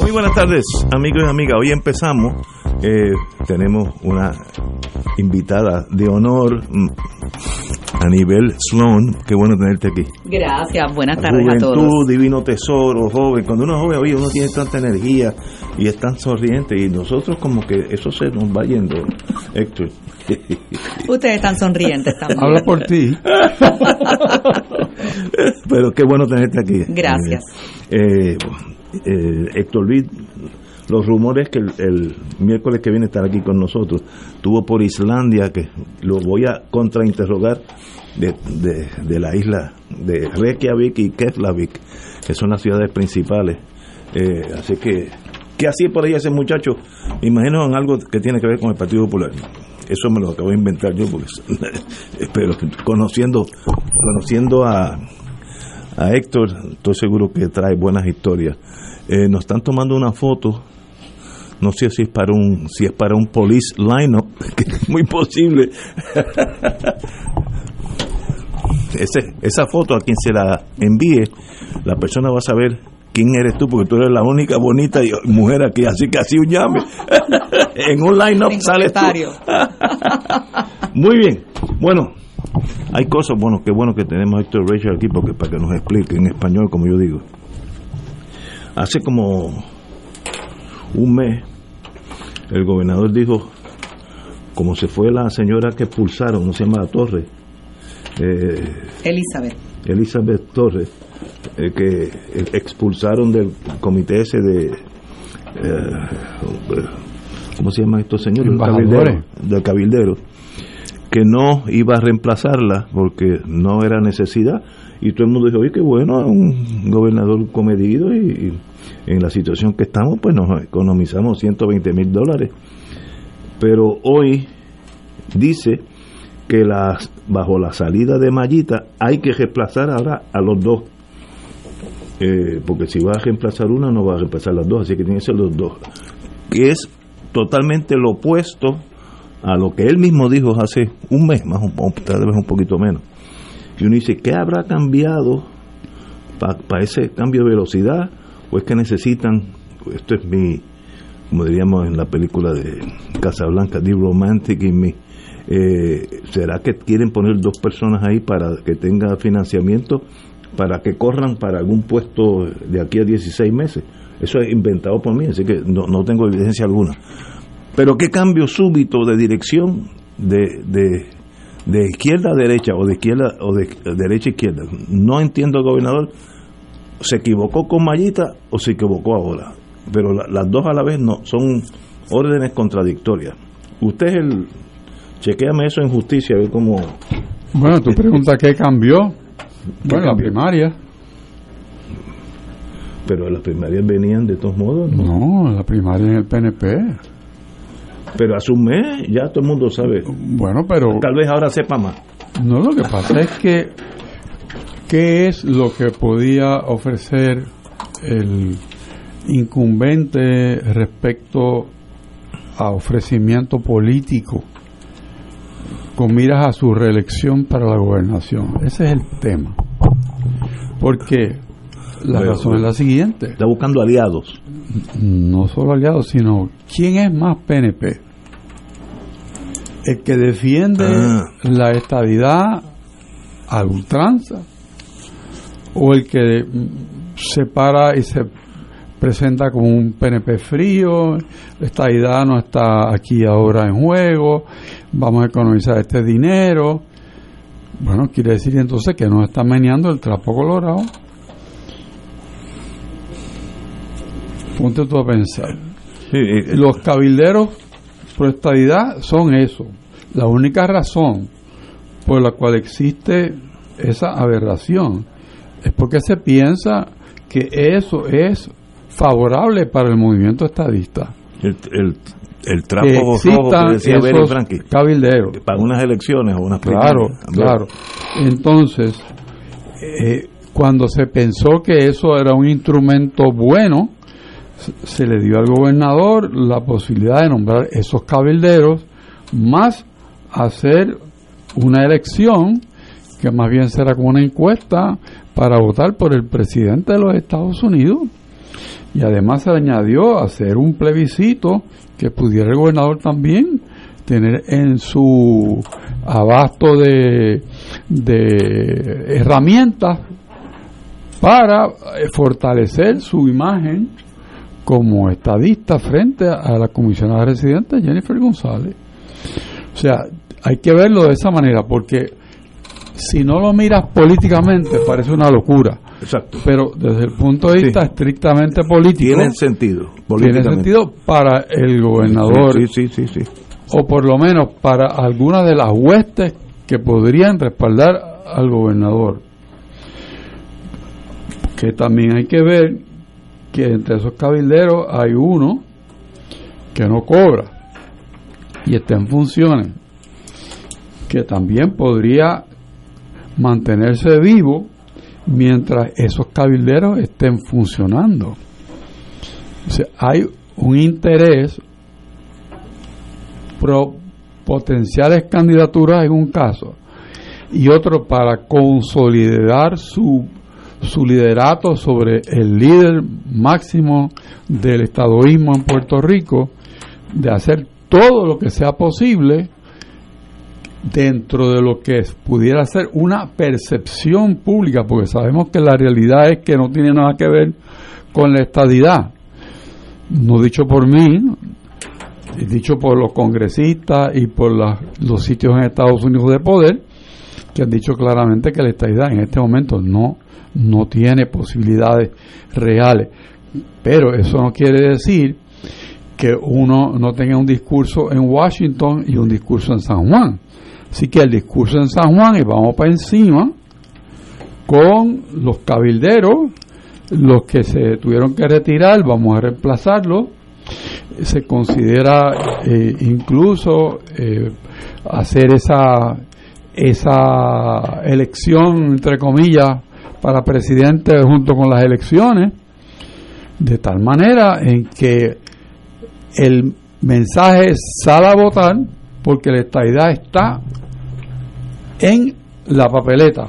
Muy buenas tardes, amigos y amigas. Hoy empezamos. Eh, tenemos una invitada de honor mm, a nivel Sloan. Qué bueno tenerte aquí. Gracias, buenas tardes a Juventud, todos. divino tesoro, joven. Cuando uno es joven, oye, uno tiene tanta energía y es tan sonriente. Y nosotros, como que eso se nos va yendo, Héctor. Ustedes están sonrientes también. Habla por ti. Pero qué bueno tenerte aquí. Gracias. Eh, eh, Héctor Luis, los rumores que el, miércoles que viene estará aquí con nosotros, tuvo por Islandia, que lo voy a contrainterrogar de, de, de la isla de Reykjavik y Keflavik, que son las ciudades principales. Eh, así que, ¿qué hacía por ahí ese muchacho? Imagino en algo que tiene que ver con el Partido Popular. Eso me lo acabo de inventar yo, porque, pero conociendo, conociendo a, a Héctor, estoy seguro que trae buenas historias. Eh, nos están tomando una foto, no sé si es para un, si es para un police lineup, que es muy posible. Ese, esa foto a quien se la envíe, la persona va a saber quién eres tú, porque tú eres la única bonita mujer aquí, así que así un llame. en un lineup sales tú. Muy bien. Bueno, hay cosas, bueno, qué bueno que tenemos a Héctor Rachel aquí porque para que nos explique en español, como yo digo. Hace como un mes, el gobernador dijo, como se fue la señora que expulsaron, no se llama Torres, eh, Elizabeth. Elizabeth Torres, eh, que expulsaron del comité ese de... eh, ¿Cómo se llaman estos señores? Del cabildero, del cabildero, que no iba a reemplazarla porque no era necesidad. Y todo el mundo dijo, oye, qué bueno, un gobernador comedido y, en la situación que estamos, pues nos economizamos 120 mil dólares. Pero hoy dice que las, bajo la salida de Mallita hay que reemplazar ahora a los dos. Eh, porque si va a reemplazar una, no va a reemplazar las dos, así que tienen que ser los dos. Que es totalmente lo opuesto a lo que él mismo dijo hace un mes, más o tal vez un poquito menos. Y uno dice, ¿qué habrá cambiado para ese cambio de velocidad? ¿O es que necesitan, esto es mi, como diríamos en la película de Casablanca, The Romantic in Me, eh, ¿será que quieren poner dos personas ahí para que tenga financiamiento, para que corran para algún puesto de aquí a 16 meses? Eso es inventado por mí, así que no, no tengo evidencia alguna. Pero qué cambio súbito de dirección de, de, de izquierda a derecha o de izquierda o de derecha a izquierda. No entiendo gobernador, se equivocó con Mallita o se equivocó ahora. Pero la- las dos a la vez no, son órdenes contradictorias. Usted es el, chequéame eso en justicia, a ver cómo, Bueno, tu pregunta qué cambió. Bueno, la cambió? primaria. pero las primarias venían de todos modos, ¿no? No, la primaria en el PNP. Pero hace un mes ya todo el mundo sabe. Bueno, pero Tal vez ahora sepa más. no lo que pasa es que qué es lo que podía ofrecer el incumbente respecto a ofrecimiento político con miras a su reelección para la gobernación. Ese es el tema. Porque la Pero- razón es la siguiente. Está buscando aliados. no solo aliados, sino quién es más PNP. El que defiende Ah. la estadidad a ultranza o el que se para y se presenta como un PNP frío, esta idea no está aquí ahora en juego, vamos a economizar este dinero. Bueno, quiere decir entonces que no está meneando el trapo colorado. Ponte tú a pensar. Los cabilderos por estadidad son eso. La única razón por la cual existe esa aberración es porque se piensa que eso es favorable para el movimiento estadista. El, el, el trapo rojo que decía esos cabilderos. Para unas elecciones o unas Claro, claro. Entonces, eh, cuando se pensó que eso era un instrumento bueno, se le dio al gobernador la posibilidad de nombrar esos cabilderos, más hacer una elección que más bien será como una encuesta para votar por el presidente de los Estados Unidos. Y además se añadió hacer un plebiscito que pudiera el gobernador también tener en su abasto de, de herramientas para eh, fortalecer su imagen como estadista frente a la comisionada residente Jennifer González. O sea, hay que verlo de esa manera porque si no lo miras políticamente parece una locura. Exacto. Pero desde el punto de vista estrictamente político. Tiene sentido. Tiene sentido para el gobernador. Sí, sí, sí, O por lo menos para algunas de las huestes que podrían respaldar al gobernador. Que también hay que ver que entre esos cabilderos hay uno que no cobra y está en funciones, que también podría mantenerse vivo mientras esos cabilderos estén funcionando. O hay un interés pro potenciales candidaturas en un caso y otro para consolidar su su liderato sobre el líder máximo del estadoísmo en Puerto Rico, de hacer todo lo que sea posible dentro de lo que pudiera ser una percepción pública, porque sabemos que la realidad es que no tiene nada que ver con la estadidad. No dicho por mí, dicho por los congresistas y por los sitios en Estados Unidos de poder, que han dicho claramente que la estadidad en este momento no no tiene posibilidades reales. Pero eso no quiere decir que uno no tenga un discurso en Washington y un discurso en San Juan. Así que el discurso en San Juan y vamos para encima con los cabilderos, los que se tuvieron que retirar, vamos a reemplazarlos. Se considera eh, incluso eh, hacer esa, esa elección, entre comillas, para presidente junto con las elecciones, de tal manera en que el mensaje sale a votar porque la estadidad está en la papeleta,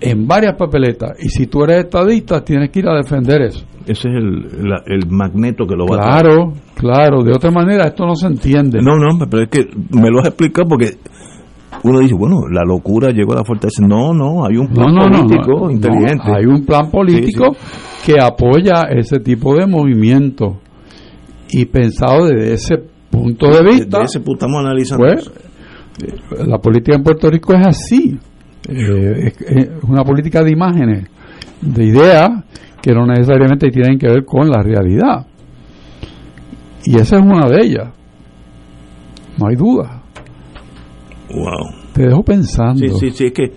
en varias papeletas, y si tú eres estadista tienes que ir a defender eso. Ese es el, el magneto que lo va a Claro, claro, de otra manera esto no se entiende. No, no, pero es que me lo has explicado porque uno dice, bueno, la locura llegó a la fortaleza. No, no, hay un plan político inteligente. hay un plan político que apoya ese tipo de movimiento. Y pensado desde ese punto de vista. Desde ese punto estamos analizando. Pues, eh, la política en Puerto Rico es así. Eh, es, una política de imágenes, de ideas que no necesariamente tienen que ver con la realidad. Y esa es una de ellas. No hay duda. Wow. Te dejo pensando. Sí, sí, sí, es que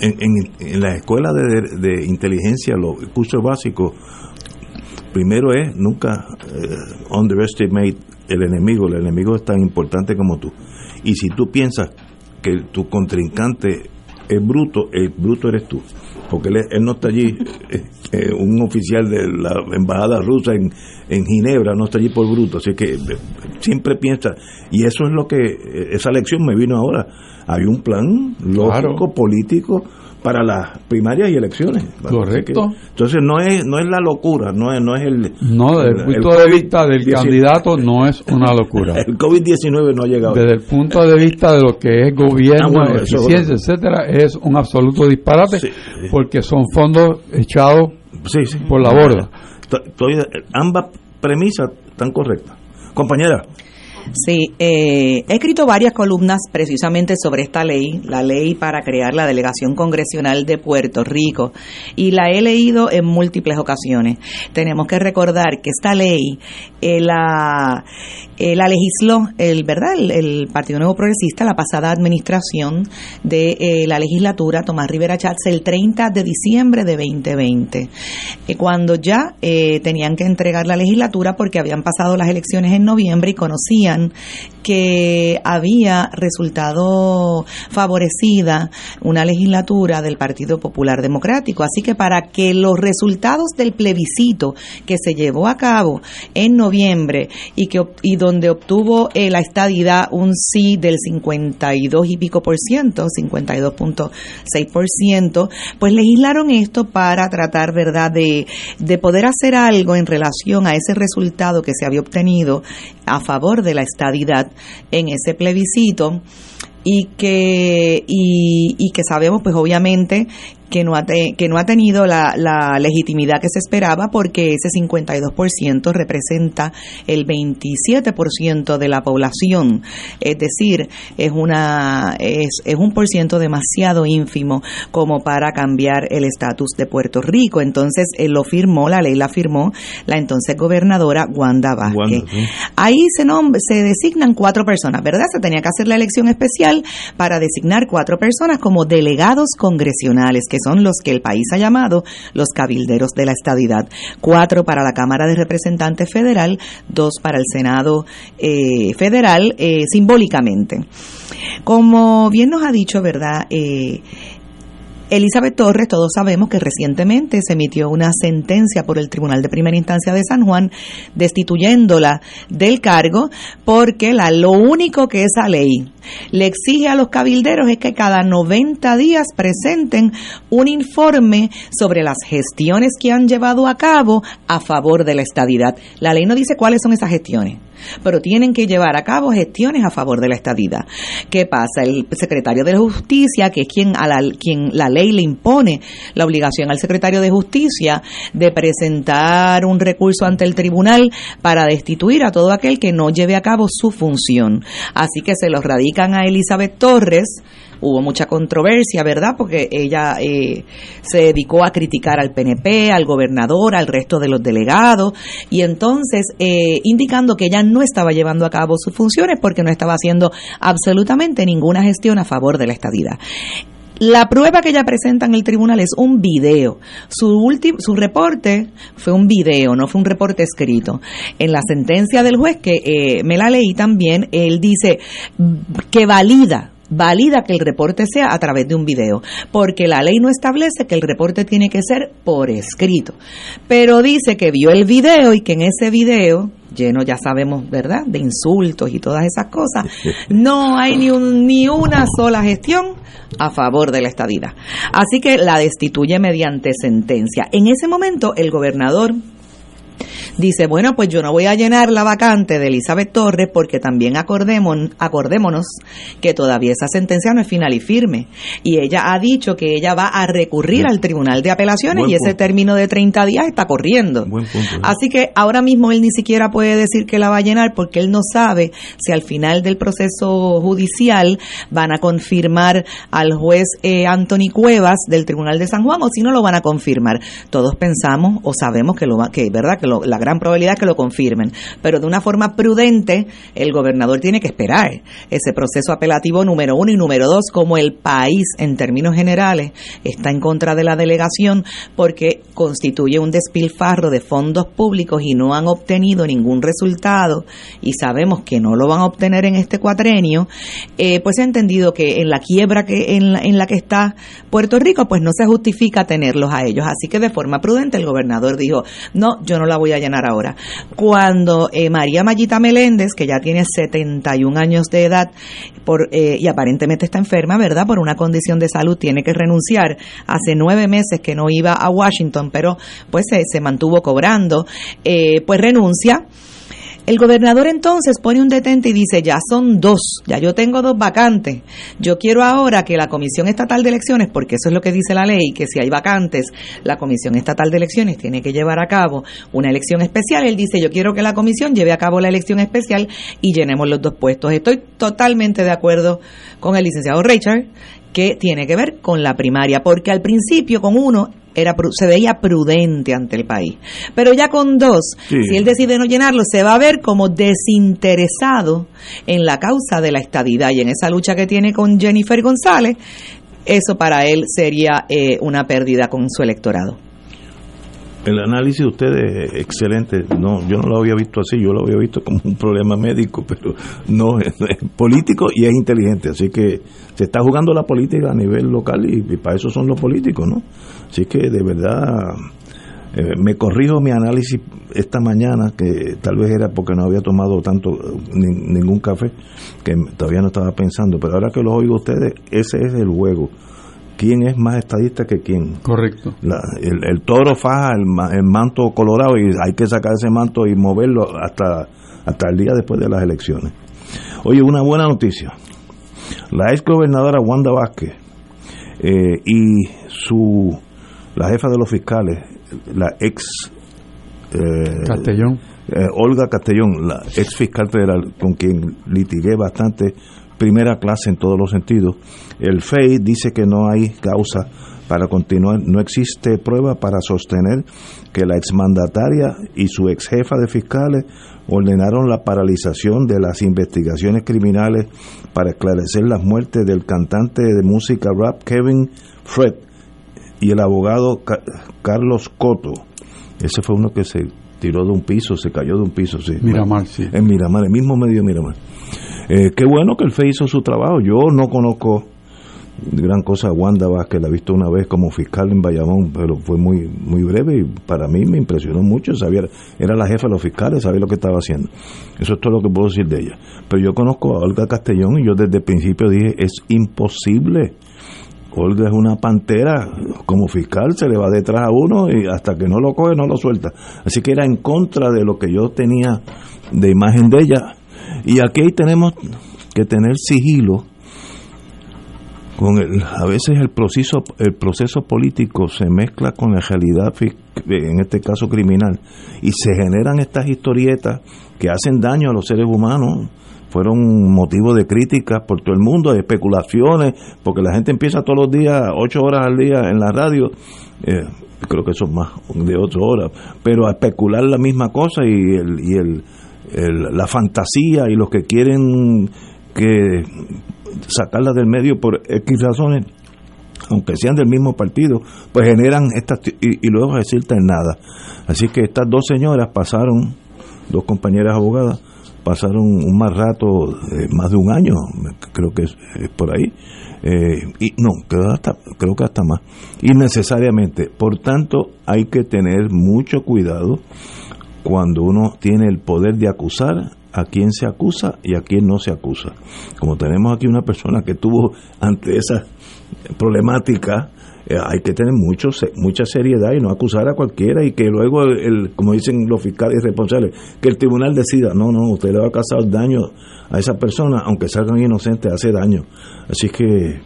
en, en, la escuela de, de, inteligencia, los cursos básicos, primero es nunca uh, underestimate el enemigo. El enemigo es tan importante como tú. Y si tú piensas que tu contrincante es bruto, el bruto eres tú. Porque él, no está allí, eh, eh, un oficial de la embajada rusa en, en Ginebra no está allí por bruto. Así que siempre piensa, y eso es lo que, esa lección me vino ahora. Hay un plan lógico, político para las primarias y elecciones. Correcto. entonces no es no es la locura, no es no es el No, desde el, punto de vista del candidato no es una locura. el COVID-19 no ha llegado. Desde el punto de vista de lo que es gobierno, ah, eficiencia, etcétera, es un absoluto disparate porque son fondos echados por la borda. ambas premisas están correctas. Compañera. Sí, eh, he escrito varias columnas precisamente sobre esta ley, la ley para crear la delegación congresional de Puerto Rico, y la he leído en múltiples ocasiones. Tenemos que recordar que esta ley eh, la, eh, la legisló el, ¿verdad? El, Partido Nuevo Progresista, la pasada administración de la legislatura, Tomás Rivera Chats, el 30 de diciembre de 2020, cuando ya tenían que entregar la legislatura porque habían pasado las elecciones en noviembre y conocían que había resultado favorecida una legislatura del Partido Popular Democrático. Así que para que los resultados del plebiscito que se llevó a cabo en noviembre y, que, y donde obtuvo eh, la estadidad un sí del 52 y pico por ciento, 52.6 por ciento, pues legislaron esto para tratar, ¿verdad?, de, de poder hacer algo en relación a ese resultado que se había obtenido a favor de la estadidad en ese plebiscito y que y, y, que sabemos pues obviamente que no ha, que no ha tenido la, la, legitimidad que se esperaba porque ese 52% representa el 27% de la población. Es decir, es, una, es, es un por ciento demasiado ínfimo como para cambiar el estatus de Puerto Rico. Entonces, él lo firmó, la ley la firmó la entonces gobernadora Wanda Vázquez. Ahí se, se designan cuatro personas, ¿verdad? Se tenía que hacer la elección especial para designar cuatro personas como delegados congresionales, que son los que el país ha llamado los cabilderos de la estadidad. Cuatro para la Cámara de Representantes Federal, dos para el Senado eh, Federal, eh, simbólicamente. Como bien nos ha dicho, ¿verdad? Eh, Elizabeth Torres, todos sabemos que recientemente se emitió una sentencia por el Tribunal de Primera Instancia de San Juan destituyéndola del cargo porque la, lo único que esa ley le exige a los cabilderos es que cada 90 días presenten un informe sobre las gestiones que han llevado a cabo a favor de la estadidad. La ley no dice cuáles son esas gestiones pero tienen que llevar a cabo gestiones a favor de la estadidad. ¿Qué pasa? El secretario de Justicia, que es quien, a la, quien la ley le impone la obligación al secretario de Justicia de presentar un recurso ante el tribunal para destituir a todo aquel que no lleve a cabo su función. Así que se lo a Elizabeth Torres, hubo mucha controversia, ¿verdad? Porque ella eh, se dedicó a criticar al PNP, al gobernador, al resto de los delegados, y entonces eh, indicando que ella no estaba llevando a cabo sus funciones porque no estaba haciendo absolutamente ninguna gestión a favor de la estadidad. La prueba que ella presenta en el tribunal es un video. Su, último, su reporte fue un video, no fue un reporte escrito. En la sentencia del juez, que eh, me la leí también, él dice que valida valida que el reporte sea a través de un video, porque la ley no establece que el reporte tiene que ser por escrito, pero dice que vio el video y que en ese video lleno ya sabemos, ¿verdad?, de insultos y todas esas cosas, no hay ni, un, ni una sola gestión a favor de la estadidad. Así que la destituye mediante sentencia. En ese momento el gobernador dice, bueno, pues yo no voy a llenar la vacante de Elizabeth Torres porque también acordémonos, acordémonos que todavía esa sentencia no es final y firme. Y ella ha dicho que ella va a recurrir al Tribunal de Apelaciones y ese término de 30 días está corriendo. Así que ahora mismo él ni siquiera puede decir que la va a llenar porque él no sabe si al final del proceso judicial van a confirmar al juez eh, Anthony Cuevas del Tribunal de San Juan o si no lo van a confirmar. Todos pensamos o sabemos que lo va, que verdad que la gran probabilidad es que lo confirmen. Pero de una forma prudente, el gobernador tiene que esperar ese proceso apelativo número uno y número dos, como el país en términos generales está en contra de la delegación porque constituye un despilfarro de fondos públicos y no han obtenido ningún resultado y sabemos que no lo van a obtener en este cuatrenio, eh, pues ha entendido que en la quiebra que en la, en la que está Puerto Rico, pues no se justifica tenerlos a ellos. Así que de forma prudente el gobernador dijo, no, yo no la voy a llenar ahora. Cuando eh, María Mayita Meléndez, que ya tiene 71 años de edad por, eh, y aparentemente está enferma, ¿verdad? Por una condición de salud, tiene que renunciar. Hace nueve meses que no iba a Washington, pero pues se, se mantuvo cobrando, eh, pues renuncia. El gobernador entonces pone un detente y dice, ya son dos, ya yo tengo dos vacantes. Yo quiero ahora que la Comisión Estatal de Elecciones, porque eso es lo que dice la ley, que si hay vacantes, la Comisión Estatal de Elecciones tiene que llevar a cabo una elección especial. Él dice, yo quiero que la Comisión lleve a cabo la elección especial y llenemos los dos puestos. Estoy totalmente de acuerdo con el licenciado Richard que tiene que ver con la primaria, porque al principio con uno era se veía prudente ante el país. Pero ya con dos, si él decide no llenarlo, se va a ver como desinteresado en la causa de la estadidad y en esa lucha que tiene con Jennifer González, eso para él sería eh, una pérdida con su electorado. El análisis de ustedes es excelente. No, yo no lo había visto así, yo lo había visto como un problema médico, pero no es, político y es inteligente. Así que se está jugando la política a nivel local y, para eso son los políticos, ¿no? Así que de verdad eh, me corrijo mi análisis esta mañana, que tal vez era porque no había tomado tanto ningún café, que todavía no estaba pensando, pero ahora que lo oigo ustedes, ese es el juego quién es más estadista que quién. Correcto. el, toro faja el, manto colorado y hay que sacar ese manto y moverlo hasta, hasta el día después de las elecciones. Oye, una buena noticia. La ex gobernadora Wanda Vázquez eh, y su la jefa de los fiscales, la ex eh, Castellón. Eh, Olga Castellón, la ex fiscal federal con quien litigué bastante primera clase en todos los sentidos. El FEI dice que no hay causa para continuar. No existe prueba para sostener que la exmandataria y su ex jefa de fiscales ordenaron la paralización de las investigaciones criminales para esclarecer las muertes del cantante de música rap Kevin Fred y el abogado Carlos Coto. Ese fue uno que se tiró de un piso, se cayó de un piso, sí. Miramar, sí. En Miramar, el mismo medio Miramar. Eh, qué bueno que el FE hizo su trabajo. Yo no conozco gran cosa a Wanda Vázquez, la he visto una vez como fiscal en Bayamón, pero fue muy muy breve y para mí me impresionó mucho. Sabía, era la jefa de los fiscales, sabía lo que estaba haciendo. Eso es todo lo que puedo decir de ella. Pero yo conozco a Olga Castellón y yo desde el principio dije, es imposible. Olga es una pantera, como fiscal se le va detrás a uno y hasta que no lo coge no lo suelta. Así que era en contra de lo que yo tenía de imagen de ella y aquí tenemos que tener sigilo con el, a veces el proceso el proceso político se mezcla con la realidad en este caso criminal. Y se generan estas historietas que hacen daño a los seres humanos. Fueron motivo de críticas por todo el mundo, de especulaciones, porque la gente empieza todos los días, ocho horas al día en la radio, eh, creo que son más de ocho horas, pero a especular la misma cosa y el, y el la fantasía y los que quieren que sacarla del medio por X razones, aunque sean del mismo partido, pues generan estas y, luego decirte nada. Así que estas dos señoras pasaron, dos compañeras abogadas, pasaron un más rato, más de un año, creo que es, por ahí, eh, y no, creo, hasta, creo que hasta más, innecesariamente. Por tanto, hay que tener mucho cuidado cuando uno tiene el poder de acusar a quien se acusa y a quien no se acusa. Como tenemos aquí una persona que tuvo ante esa problemática, eh, hay que tener mucho, mucha seriedad y no acusar a cualquiera y que luego, el, como dicen los fiscales responsables, que el tribunal decida, no, no, usted le va a causar daño a esa persona, aunque salgan inocentes, hace daño. Así que,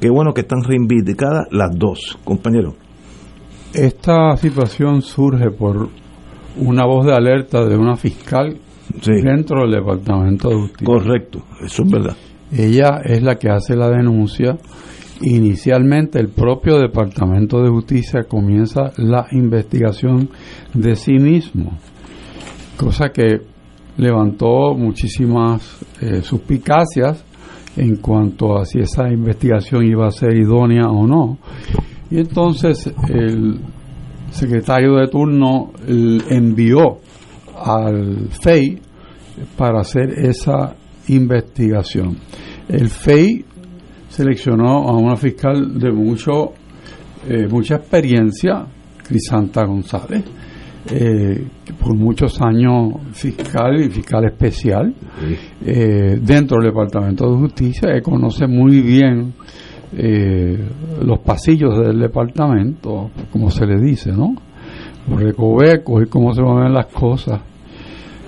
qué bueno que están reivindicadas las dos, compañeros. Esta situación surge por una voz de alerta de una fiscal dentro del Departamento de Justicia. Correcto, eso es verdad. Ella es la que hace la denuncia. Inicialmente el propio Departamento de Justicia comienza la investigación de sí mismo, cosa que levantó muchísimas eh, suspicacias en cuanto a si esa investigación iba a ser idónea o no. Y entonces el secretario de turno envió al FEI para hacer esa investigación. El FEI seleccionó a una fiscal de mucho eh, mucha experiencia, Crisanta González, eh, por muchos años fiscal y fiscal especial eh, dentro del Departamento de Justicia, que conoce muy bien eh, los pasillos del departamento, como se le dice, ¿no? Los recovecos y cómo se mueven las cosas.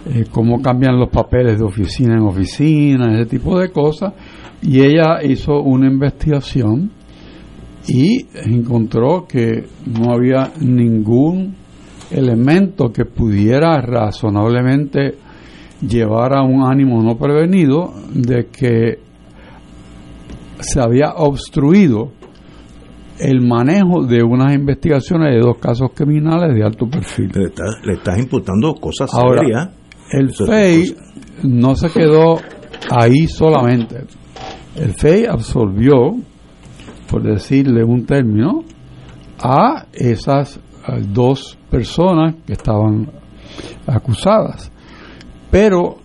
eh, cómo cambian los papeles de oficina en oficina, ese tipo de cosas. Y ella hizo una investigación y encontró que no había ningún elemento que pudiera razonablemente llevar a un ánimo no prevenido de que se había obstruido el manejo de unas investigaciones de dos casos criminales de alto perfil. Le, estás, imputando cosas Ahora, El FEI no se quedó ahí solamente. El FEI absolvió, por decirle un término, a esas dos personas que estaban acusadas. Pero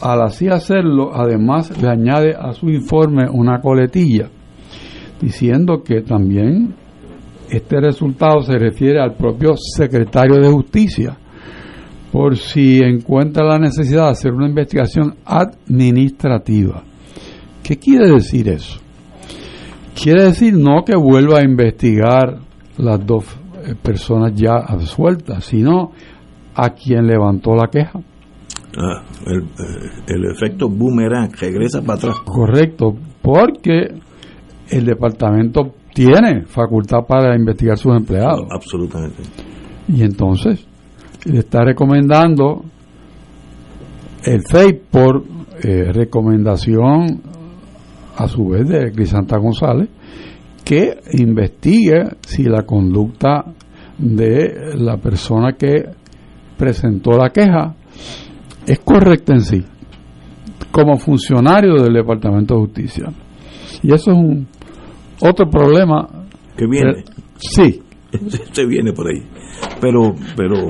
al así hacerlo, además le añade a su informe una coletilla diciendo que también este resultado se refiere al propio secretario de Justicia, por si encuentra la necesidad de hacer una investigación administrativa. ¿Qué quiere decir eso? Quiere decir no que vuelva a investigar las dos eh, personas ya absueltas, sino a quien levantó la queja. Ah, el, eh, el, efecto boomerang regresa para atrás. Correcto, porque el departamento tiene facultad para investigar sus empleados. absolutamente. Y entonces le está recomendando el FEI por eh, recomendación a su vez de Crisanta González que investigue si la conducta de la persona que presentó la queja es correcta en sí como funcionario del Departamento de Justicia. Y eso es un otro problema que viene. sí. Se viene por ahí. Pero, pero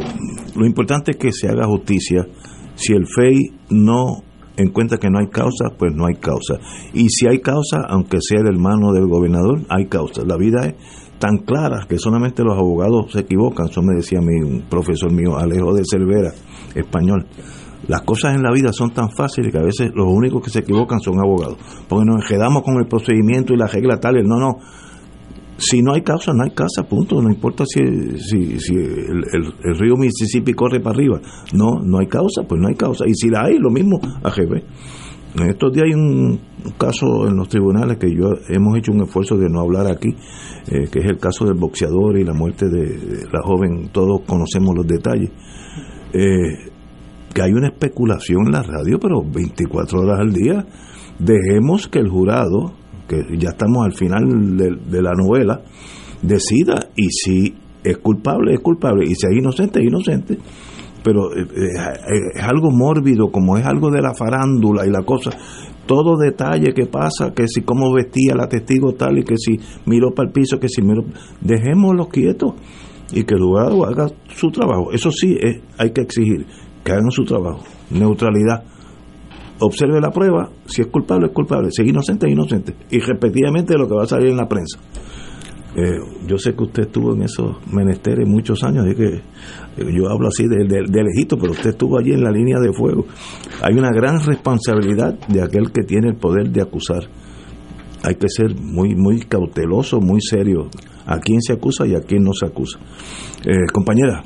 lo importante es que se haga justicia. Si el FEI no encuentra que no hay causa, pues no hay causa. Y si hay causa, aunque sea el hermano del gobernador, hay causa. La vida es tan clara que solamente los abogados se equivocan. Eso me decía mi un profesor mío, Alejo de Cervera, español. Las cosas en la vida son tan fáciles que a veces los únicos que se equivocan son abogados. Porque nos quedamos con el procedimiento y la regla tal. No, no. Si no hay causa, no hay casa, punto. No importa si, si, si el, río Mississippi corre para arriba. No, no hay causa, pues no hay causa. Y si la hay, lo mismo a. En estos días hay un caso en los tribunales que yo hemos hecho un esfuerzo de no hablar aquí, eh, que es el caso del boxeador y la muerte de la joven. Todos conocemos los detalles. Eh, que hay una especulación en la radio, pero 24 horas al día. Dejemos que el jurado, que ya estamos al final de, la novela, decida y si es culpable, es culpable, y si es inocente, es inocente. Pero eh, eh, es algo mórbido, como es algo de la farándula y la cosa, todo detalle que pasa, que si cómo vestía la testigo tal y que si miró para el piso, que si miró, dejémoslo quietos y que el jurado haga su trabajo. Eso sí es, hay que exigir que hagan su trabajo. Neutralidad. Observe la prueba, si es culpable, es culpable, si es inocente, es inocente. Y repetidamente lo que va a salir en la prensa. Eh, yo sé que usted estuvo en esos menesteres muchos años, que eh, yo hablo así de, de, lejito, pero usted estuvo allí en la línea de fuego. Hay una gran responsabilidad de aquel que tiene el poder de acusar. Hay que ser muy, muy cauteloso, muy serio a quién se acusa y a quién no se acusa. Eh, compañera.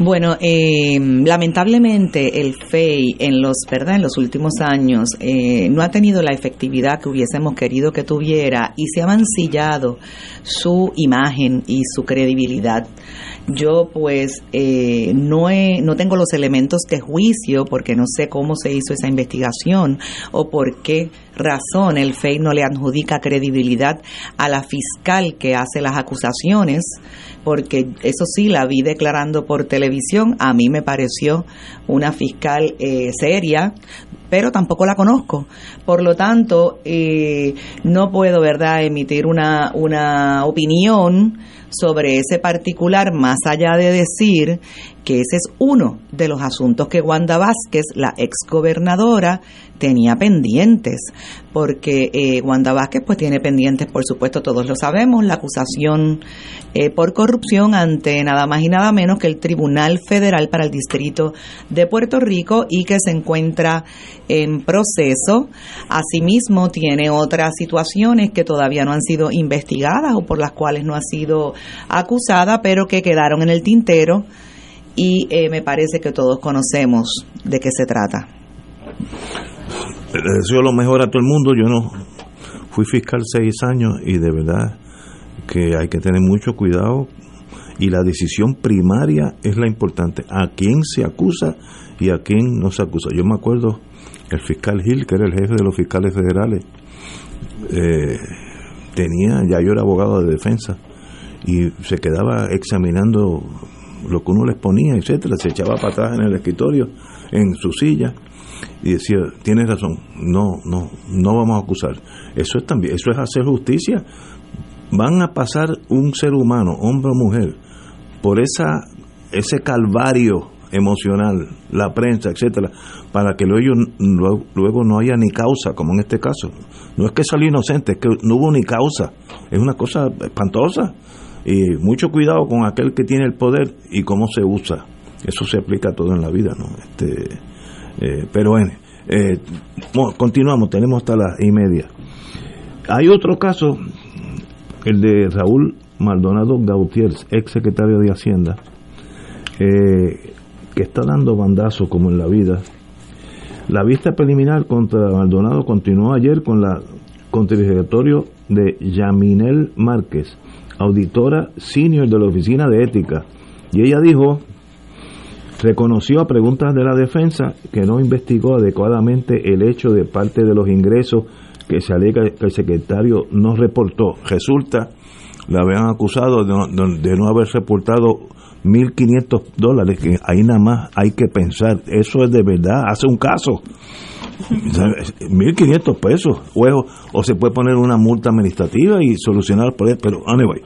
Bueno, eh, lamentablemente el FEI en los, ¿verdad? en los últimos años eh, no ha tenido la efectividad que hubiésemos querido que tuviera y se ha mancillado su imagen y su credibilidad. Yo pues eh, no, he, no tengo los elementos de juicio porque no sé cómo se hizo esa investigación o por qué razón el FEI no le adjudica credibilidad a la fiscal que hace las acusaciones porque eso sí, la vi declarando por televisión, a mí me pareció una fiscal eh, seria, pero tampoco la conozco. Por lo tanto, eh, no puedo, ¿verdad?, emitir una, una opinión sobre ese particular, más allá de decir que ese es uno de los asuntos que Wanda Vázquez, la exgobernadora, tenía pendientes, porque eh, Wanda Vázquez pues tiene pendientes, por supuesto, todos lo sabemos, la acusación eh, por corrupción ante nada más y nada menos que el Tribunal Federal para el Distrito de Puerto Rico y que se encuentra en proceso. Asimismo, tiene otras situaciones que todavía no han sido investigadas o por las cuales no ha sido acusada, pero que quedaron en el tintero y eh, me parece que todos conocemos de qué se trata. Le deseo lo mejor a todo el mundo. Yo no fui fiscal seis años y de verdad que hay que tener mucho cuidado y la decisión primaria es la importante. A quién se acusa y a quién no se acusa. Yo me acuerdo el fiscal Gil, que era el jefe de los fiscales federales, eh, tenía, ya yo era abogado de defensa, y se quedaba examinando lo que uno les ponía, etcétera, se echaba para atrás en el escritorio, en su silla, y decía, tienes razón, no, no, no vamos a acusar. Eso es también, eso es hacer justicia. Van a pasar un ser humano, hombre o mujer, por esa ese calvario emocional, la prensa, etcétera, para que luego, luego no haya ni causa, como en este caso. No es que salió inocente, es que no hubo ni causa. Es una cosa espantosa. Y mucho cuidado con aquel que tiene el poder y cómo se usa. Eso se aplica todo en la vida, ¿no? Este, eh, pero bueno, eh, continuamos, tenemos hasta las y media. Hay otro caso, el de Raúl Maldonado Gautier, ex secretario de Hacienda, eh, que está dando bandazos como en la vida. La vista preliminar contra Maldonado continuó ayer con la contradictorio de Yaminel Márquez, auditora senior de la Oficina de Ética, y ella dijo, reconoció a preguntas de la defensa que no investigó adecuadamente el hecho de parte de los ingresos que se alega que el secretario no reportó. Resulta, la habían acusado de no, haber reportado 1.500 dólares, que ahí nada más hay que pensar, eso es de verdad, hace un caso. 1.500 pesos, o, o se puede poner una multa administrativa y solucionar el problema, pero anyway.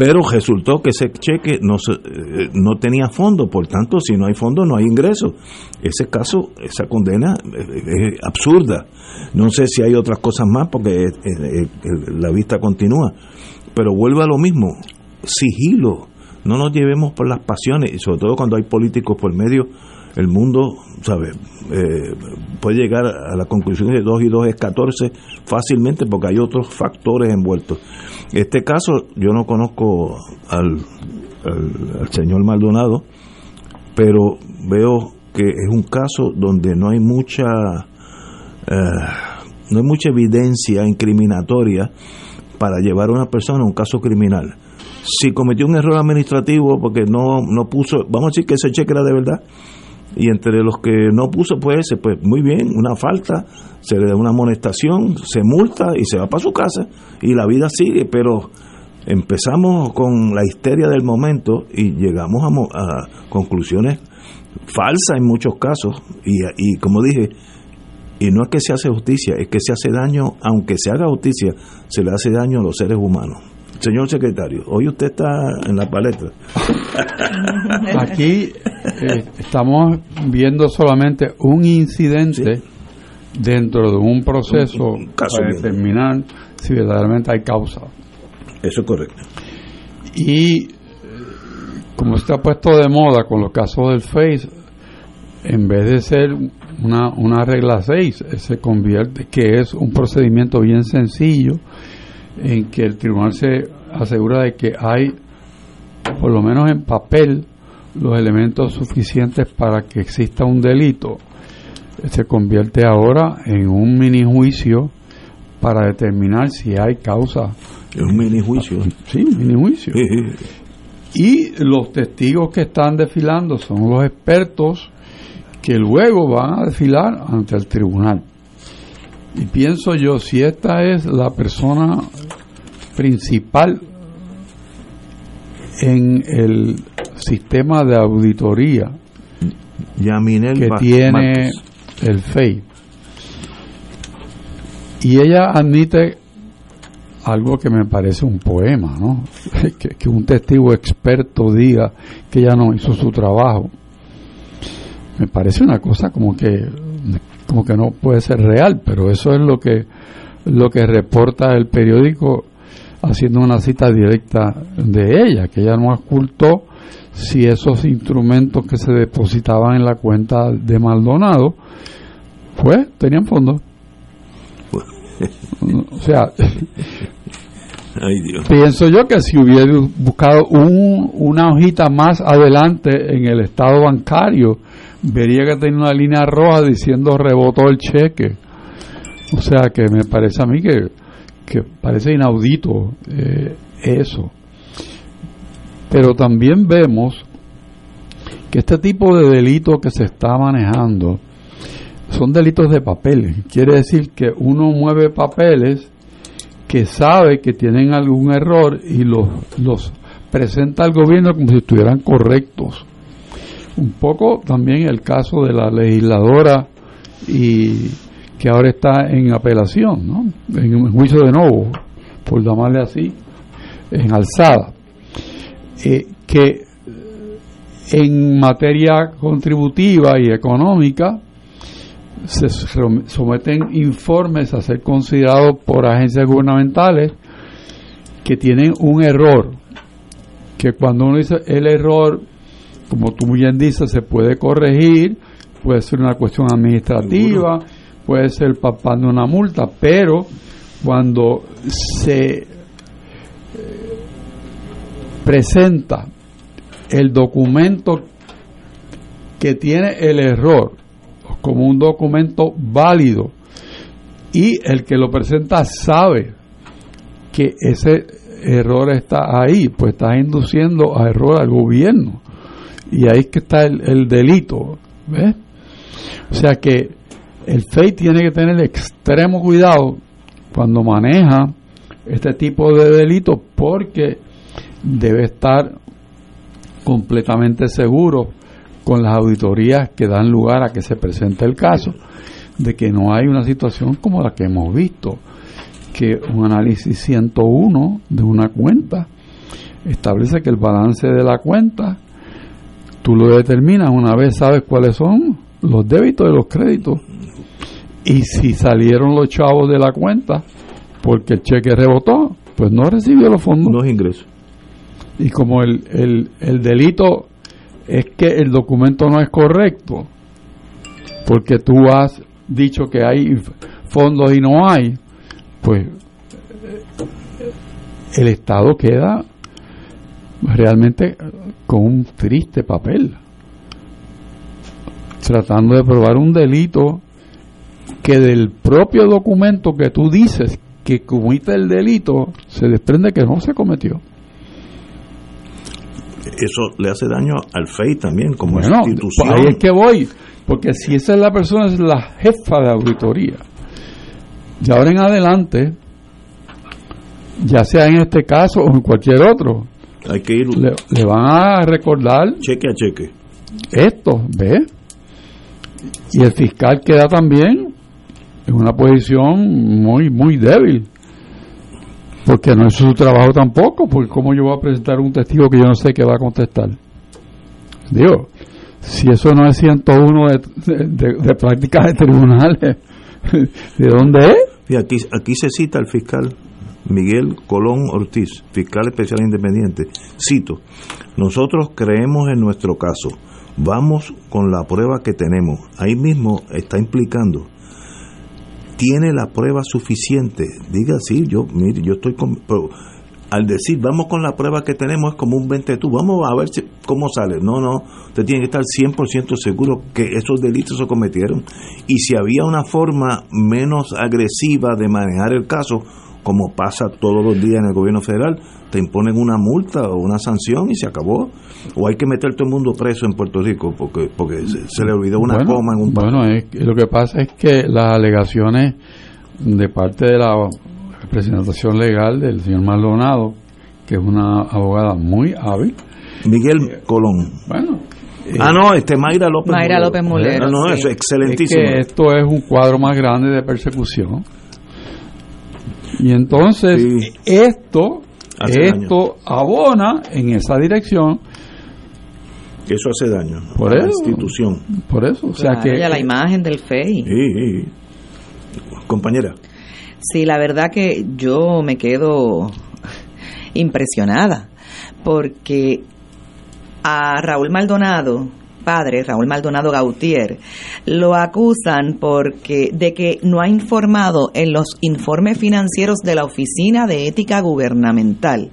Pero resultó que ese cheque no, eh, no tenía fondo, por tanto, si no hay fondo, no hay ingreso. Ese caso, esa condena es, absurda. No sé si hay otras cosas más porque la vista continúa. Pero vuelve a lo mismo, sigilo. No nos llevemos por las pasiones, y sobre todo cuando hay políticos por medio el mundo, ¿sabe? Eh, puede llegar a la conclusión de 2 y 2 es 14 fácilmente porque hay otros factores envueltos. Este caso, yo no conozco al, al, señor Maldonado, pero veo que es un caso donde no hay mucha eh, no hay mucha evidencia incriminatoria para llevar a una persona a un caso criminal. Si cometió un error administrativo porque no, no puso, vamos a decir que ese cheque era de verdad, y entre los que no puso pues pues muy bien una falta se le da una amonestación se multa y se va para su casa y la vida sigue. Pero empezamos con la histeria del momento y llegamos a, conclusiones falsas en muchos casos. Y, y como dije y no es que se hace justicia es que se hace daño aunque se haga justicia se le hace daño a los seres humanos Señor secretario, hoy usted está en la palestra. Aquí eh, estamos viendo solamente un incidente dentro de un proceso para determinar si verdaderamente hay causa. Eso es correcto. Y eh, como está puesto de moda con los casos del Face, en vez de ser una, una regla 6, se convierte que es un procedimiento bien sencillo en que el tribunal se asegura de que hay, por lo menos en papel, los elementos suficientes para que exista un delito, se convierte ahora en un mini juicio para determinar si hay causa. Es un mini juicio. Sí, mini juicio. Y los testigos que están desfilando son los expertos que luego van a desfilar ante el tribunal. Y pienso yo, si esta es la persona principal en el sistema de auditoría que tiene el FEI. Y ella admite algo que me parece un poema, ¿no? que, que, un testigo experto diga que ella no hizo su trabajo. Me parece una cosa como que como que no puede ser real, pero eso es lo que lo que reporta el periódico haciendo una cita directa de ella, que ella no ocultó si esos instrumentos que se depositaban en la cuenta de Maldonado, pues tenían fondos. o sea, Pienso yo que si hubiera buscado un, una hojita más adelante en el estado bancario, vería que tenía una línea roja diciendo rebotó el cheque. O sea que me parece a mí que, que parece inaudito eh, eso. Pero también vemos que este tipo de delito que se está manejando son delitos de papeles. Quiere decir que uno mueve papeles que sabe que tienen algún error y los, los presenta al gobierno como si estuvieran correctos. Un poco también el caso de la legisladora y que ahora está en apelación, ¿no? en juicio de nuevo, por llamarle así, en alzada, eh, que en materia contributiva y económica se someten informes a ser considerados por agencias gubernamentales que tienen un error, que cuando uno dice el error, como tú bien dices, se puede corregir, puede ser una cuestión administrativa, puede ser papando una multa, pero cuando se eh, presenta el documento que tiene el error como un documento válido y el que lo presenta sabe que ese error está ahí, pues está induciendo a error al gobierno. Y ahí es que está el, delito. ¿ves? O sea que el FEI tiene que tener extremo cuidado cuando maneja este tipo de delitos porque debe estar completamente seguro con las auditorías que dan lugar a que se presente el caso, de que no hay una situación como la que hemos visto, que un análisis 101 de una cuenta establece que el balance de la cuenta tú lo determinas una vez sabes cuáles son los débitos y los créditos. Y si salieron los chavos de la cuenta porque el cheque rebotó pues no recibió los fondos. Los ingresos y como el, el, el delito es que el documento no es correcto, porque tú has dicho que hay fondos y no hay, pues el Estado queda realmente con un triste papel, tratando de probar un delito que del propio documento que tú dices que comite el delito se desprende que no se cometió eso le hace daño al FEI también como institución. Ahí es que voy, porque si esa es la persona, es la jefa de auditoría. Y ahora en adelante, ya sea en este caso o en cualquier otro, hay que ir le, van a recordar cheque a cheque esto, ¿ve? Y el fiscal queda también en una posición muy muy débil porque no es su trabajo tampoco, porque cómo yo voy a presentar un testigo que yo no sé qué va a contestar. Digo, si eso no es 101 de, de, de prácticas de tribunales, ¿de dónde es? Y aquí, aquí se cita el fiscal Miguel Colón Ortiz, fiscal especial independiente. Cito, nosotros creemos en nuestro caso, vamos con la prueba que tenemos. Ahí mismo está implicando tiene la prueba suficiente. Diga, sí, yo, mire, yo estoy con... Al decir, vamos con la prueba que tenemos, es como un 20 tú, vamos a ver cómo sale. No, no, usted tiene que estar 100% seguro que esos delitos se cometieron. Y si había una forma menos agresiva de manejar el caso, como pasa todos los días en el gobierno federal, te imponen una multa o una sanción y se acabó. O hay que meter todo el mundo preso en Puerto Rico porque porque se, le olvidó una coma en un Bueno, lo que pasa es que las alegaciones de parte de la representación legal del señor Maldonado, que es una abogada muy hábil. Miguel Colón. Bueno, ah, no, este Mayra López Mayra López Molero. No, no, es excelentísimo. Es que esto es un cuadro más grande de persecución y entonces esto, esto abona en esa dirección. Eso hace daño por a la institución. Por eso, o sea que la imagen del FEI. Sí, compañera. Sí, la verdad que yo me quedo impresionada porque a Raúl Maldonado padre, Raúl Maldonado Gautier, lo acusan porque de que no ha informado en los informes financieros de la Oficina de Ética Gubernamental,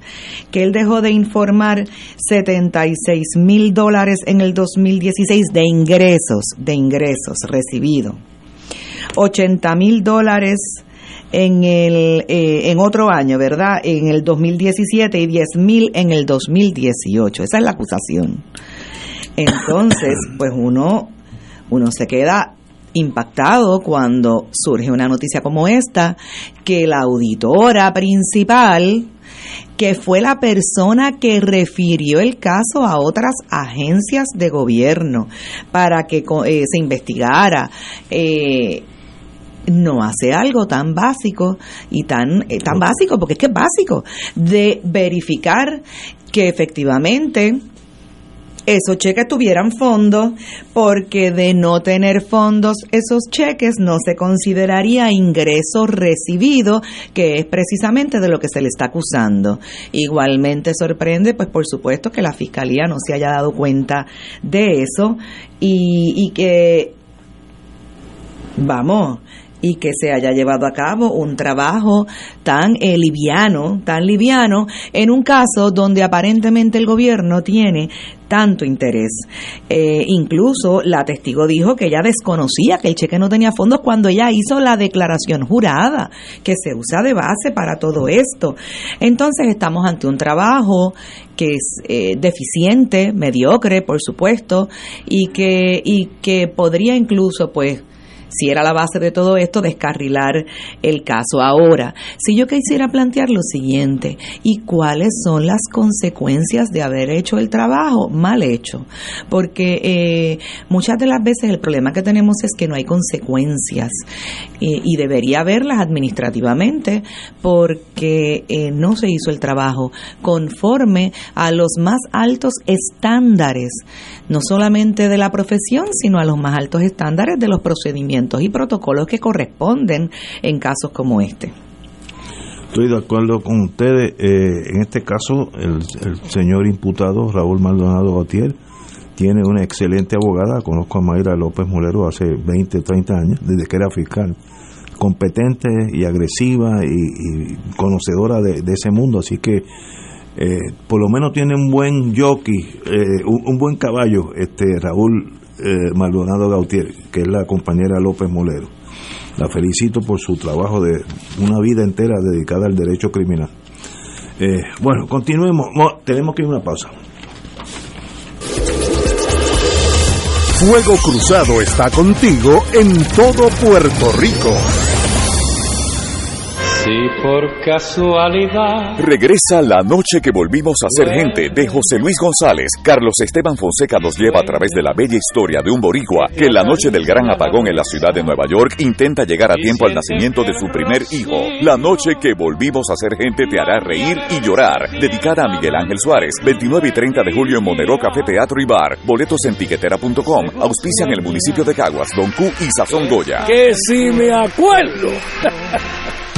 que él dejó de informar 76 mil dólares en el 2016 de ingresos, de ingresos recibidos, 80 mil dólares en el eh, en otro año, ¿verdad? En el 2017 y 10 mil en el 2018. Esa es la acusación. Entonces, pues uno uno se queda impactado cuando surge una noticia como esta que la auditora principal que fue la persona que refirió el caso a otras agencias de gobierno para que eh, se investigara eh, no hace algo tan básico y tan, eh, tan básico, porque es que es básico, de verificar que efectivamente esos cheques tuvieran fondos, porque de no tener fondos, esos cheques no se consideraría ingreso recibido, que es precisamente de lo que se le está acusando. Igualmente sorprende, pues por supuesto, que la Fiscalía no se haya dado cuenta de eso y, y que, vamos, y que se haya llevado a cabo un trabajo tan eh, liviano, tan liviano, en un caso donde aparentemente el gobierno tiene tanto interés. Eh, incluso la testigo dijo que ella desconocía que el cheque no tenía fondos cuando ella hizo la declaración jurada, que se usa de base para todo esto. Entonces estamos ante un trabajo que es eh, deficiente, mediocre, por supuesto, y que, y que podría incluso, pues, si era la base de todo esto, descarrilar el caso. Ahora, si yo quisiera plantear lo siguiente, ¿y cuáles son las consecuencias de haber hecho el trabajo mal hecho? Porque eh, muchas de las veces el problema que tenemos es que no hay consecuencias y debería haberlas administrativamente porque eh, no se hizo el trabajo conforme a los más altos estándares, no solamente de la profesión, sino a los más altos estándares de los procedimientos y protocolos que corresponden en casos como este. Estoy de acuerdo con ustedes. Eh, en este caso, el, señor imputado Raúl Maldonado Gautier tiene una excelente abogada. Conozco a Mayra López Molero hace 20, 30 años, desde que era fiscal. Competente y agresiva y, conocedora de, ese mundo. Así que eh, por lo menos tiene un buen jockey, eh, un, buen caballo, este Raúl eh, Maldonado Gautier, que es la compañera López Molero. La felicito por su trabajo de una vida entera dedicada al derecho criminal. Eh, bueno, continuemos. tenemos que ir a una pausa. Fuego Cruzado está contigo en todo Puerto Rico. Si por casualidad. Regresa la noche que volvimos a ser gente de José Luis González. Carlos Esteban Fonseca nos lleva a través de la bella historia de un boricua que en la noche del gran apagón en la ciudad de Nueva York intenta llegar a tiempo al nacimiento de su primer hijo. La noche que volvimos a ser gente te hará reír y llorar. Dedicada a Miguel Ángel Suárez. 29 y 30 de julio en Monero Café Teatro y Bar. Boletos en tiquetera.com. Auspician el municipio de Caguas, Don Q y Sazón Goya. Que si me acuerdo.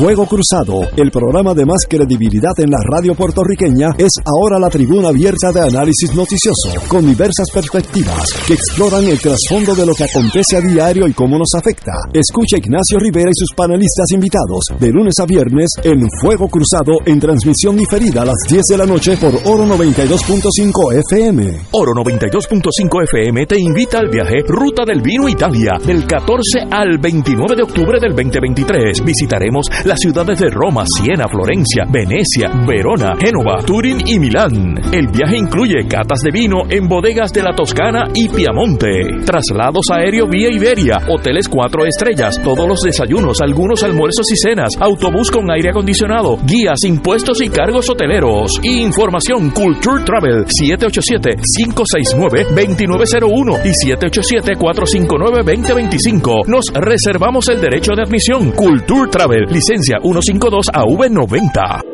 Fuego Cruzado, el programa de más credibilidad en la radio puertorriqueña, es ahora la tribuna abierta de análisis noticioso, con diversas perspectivas que exploran el trasfondo de lo que acontece a diario y cómo nos afecta. Escucha Ignacio Rivera y sus panelistas invitados de lunes a viernes en Fuego Cruzado en transmisión diferida a las 10 de la noche por Oro 92.5 FM. Oro 92.5 FM te invita al viaje Ruta del Vino Italia del 14 al 29 de octubre del 2023. Visitaremos las ciudades de Roma, Siena, Florencia, Venecia, Verona, Génova, Turín y Milán. El viaje incluye catas de vino en bodegas de la Toscana y Piamonte, traslados aéreo vía Iberia, hoteles cuatro estrellas, todos los desayunos, algunos almuerzos y cenas, autobús con aire acondicionado, guías, impuestos y cargos hoteleros. Información Culture Travel 787-569-2901 y 787-459-2025. Nos reservamos el derecho de admisión. Culture Travel, licencia 152 AV90.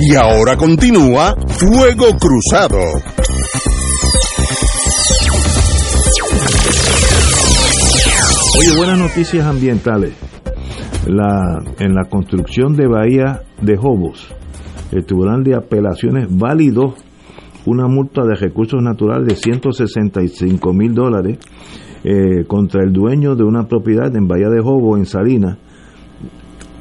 Y ahora continúa Fuego Cruzado. Oye, buenas noticias ambientales. La, en la construcción de Bahía de Jobos, el Tribunal de Apelaciones validó una multa de recursos naturales de 165 mil dólares eh, contra el dueño de una propiedad en Bahía de Jobos, en Salinas,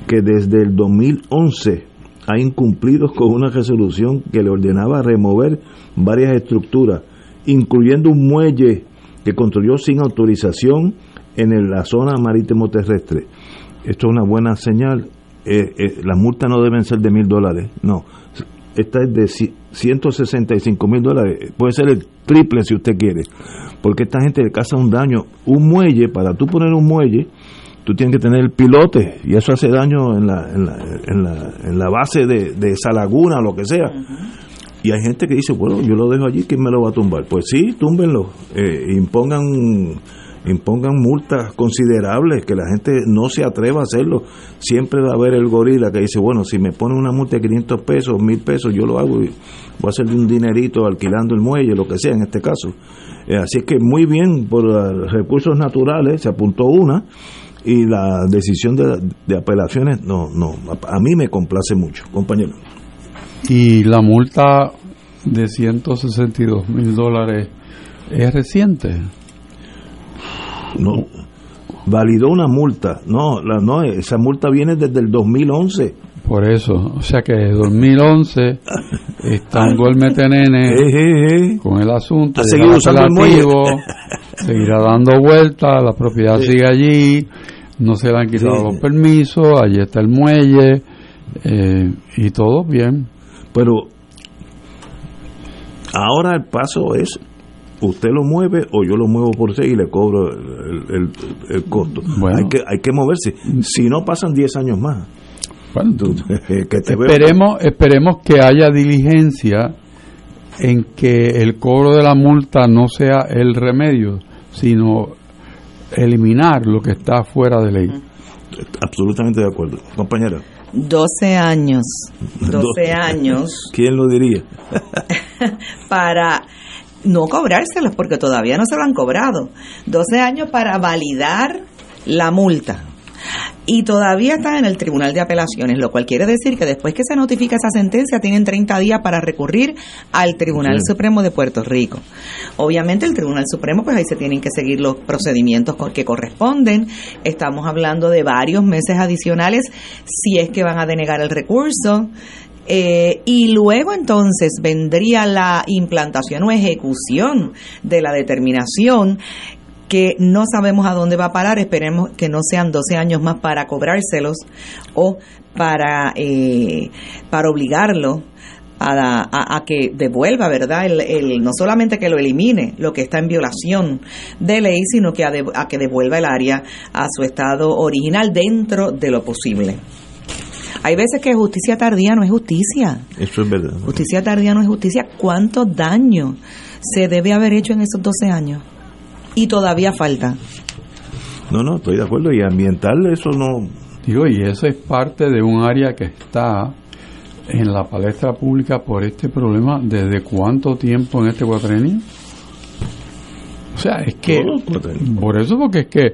que desde el 2011 ha incumplido con una resolución que le ordenaba remover varias estructuras, incluyendo un muelle que construyó sin autorización en la zona marítimo terrestre. Esto es una buena señal. Eh, eh, las multas no deben ser de mil dólares, no. Esta es de ci- 165 mil dólares. Puede ser el triple si usted quiere. Porque esta gente le causa un daño. Un muelle, para tú poner un muelle, tú tienes que tener el pilote y eso hace daño en la, en la, en la, en la base de, de esa laguna o lo que sea. Y hay gente que dice, bueno, yo lo dejo allí, ¿quién me lo va a tumbar? Pues sí, túmbenlo, eh, impongan, impongan multas considerables, que la gente no se atreva a hacerlo. Siempre va a haber el gorila que dice, bueno, si me ponen una multa de 500 pesos, 1000 pesos, yo lo hago y voy a hacer un dinerito alquilando el muelle, lo que sea en este caso. Eh, así es que muy bien, por eh, recursos naturales, se apuntó una y la decisión de, de apelaciones, no, no, a, a mí me complace mucho, compañero. Y la multa de 162 mil dólares es reciente. No validó una multa no la no esa multa viene desde el 2011 Por eso, o sea que desde 2011 está un golmete nene Eh, eh, eh. con el asunto. Ha seguido usando el seguirá dando vueltas, la propiedad sigue allí, no se le han quitado Sí. los permisos, allí está el muelle eh, y todo bien. pero ahora el paso es usted lo mueve o yo lo muevo por usted y le cobro el, el- el costo. Bueno. hay que hay que moverse. Si no pasan 10 años más. Bueno, Tú- que te veo- esperemos, esperemos que haya diligencia en que el cobro de la multa no sea el remedio, sino eliminar lo que está fuera de ley. absolutamente de acuerdo. Compañera. 12 años, 12 años. Quién lo diría para no cobrárselos porque todavía no se lo han cobrado. 12 años para validar la multa. Y todavía está en el Tribunal de Apelaciones, lo cual quiere decir que después que se notifica esa sentencia tienen 30 días para recurrir al Tribunal Sí. Supremo de Puerto Rico. Obviamente el Tribunal Supremo, pues ahí se tienen que seguir los procedimientos que corresponden. Estamos hablando de varios meses adicionales si es que van a denegar el recurso. Eh, y luego entonces vendría la implantación o ejecución de la determinación que no sabemos a dónde va a parar, esperemos que no sean 12 años más para cobrárselos o para, eh, para obligarlo a, a- que devuelva, ¿verdad? El, el- no solamente que lo elimine, lo que está en violación de ley, sino que a, de- a que devuelva el área a su estado original dentro de lo posible. Hay veces que justicia tardía no es justicia. eso es verdad Justicia tardía no es justicia. ¿Cuánto daño se debe haber hecho en esos 12 años? Y todavía falta. no no estoy de acuerdo y ambiental eso no Digo, y eso es parte de un área que está en la palestra pública por este problema desde cuánto tiempo en este cuatrenio. O sea, es que Todos los cuatrenios. por eso porque es que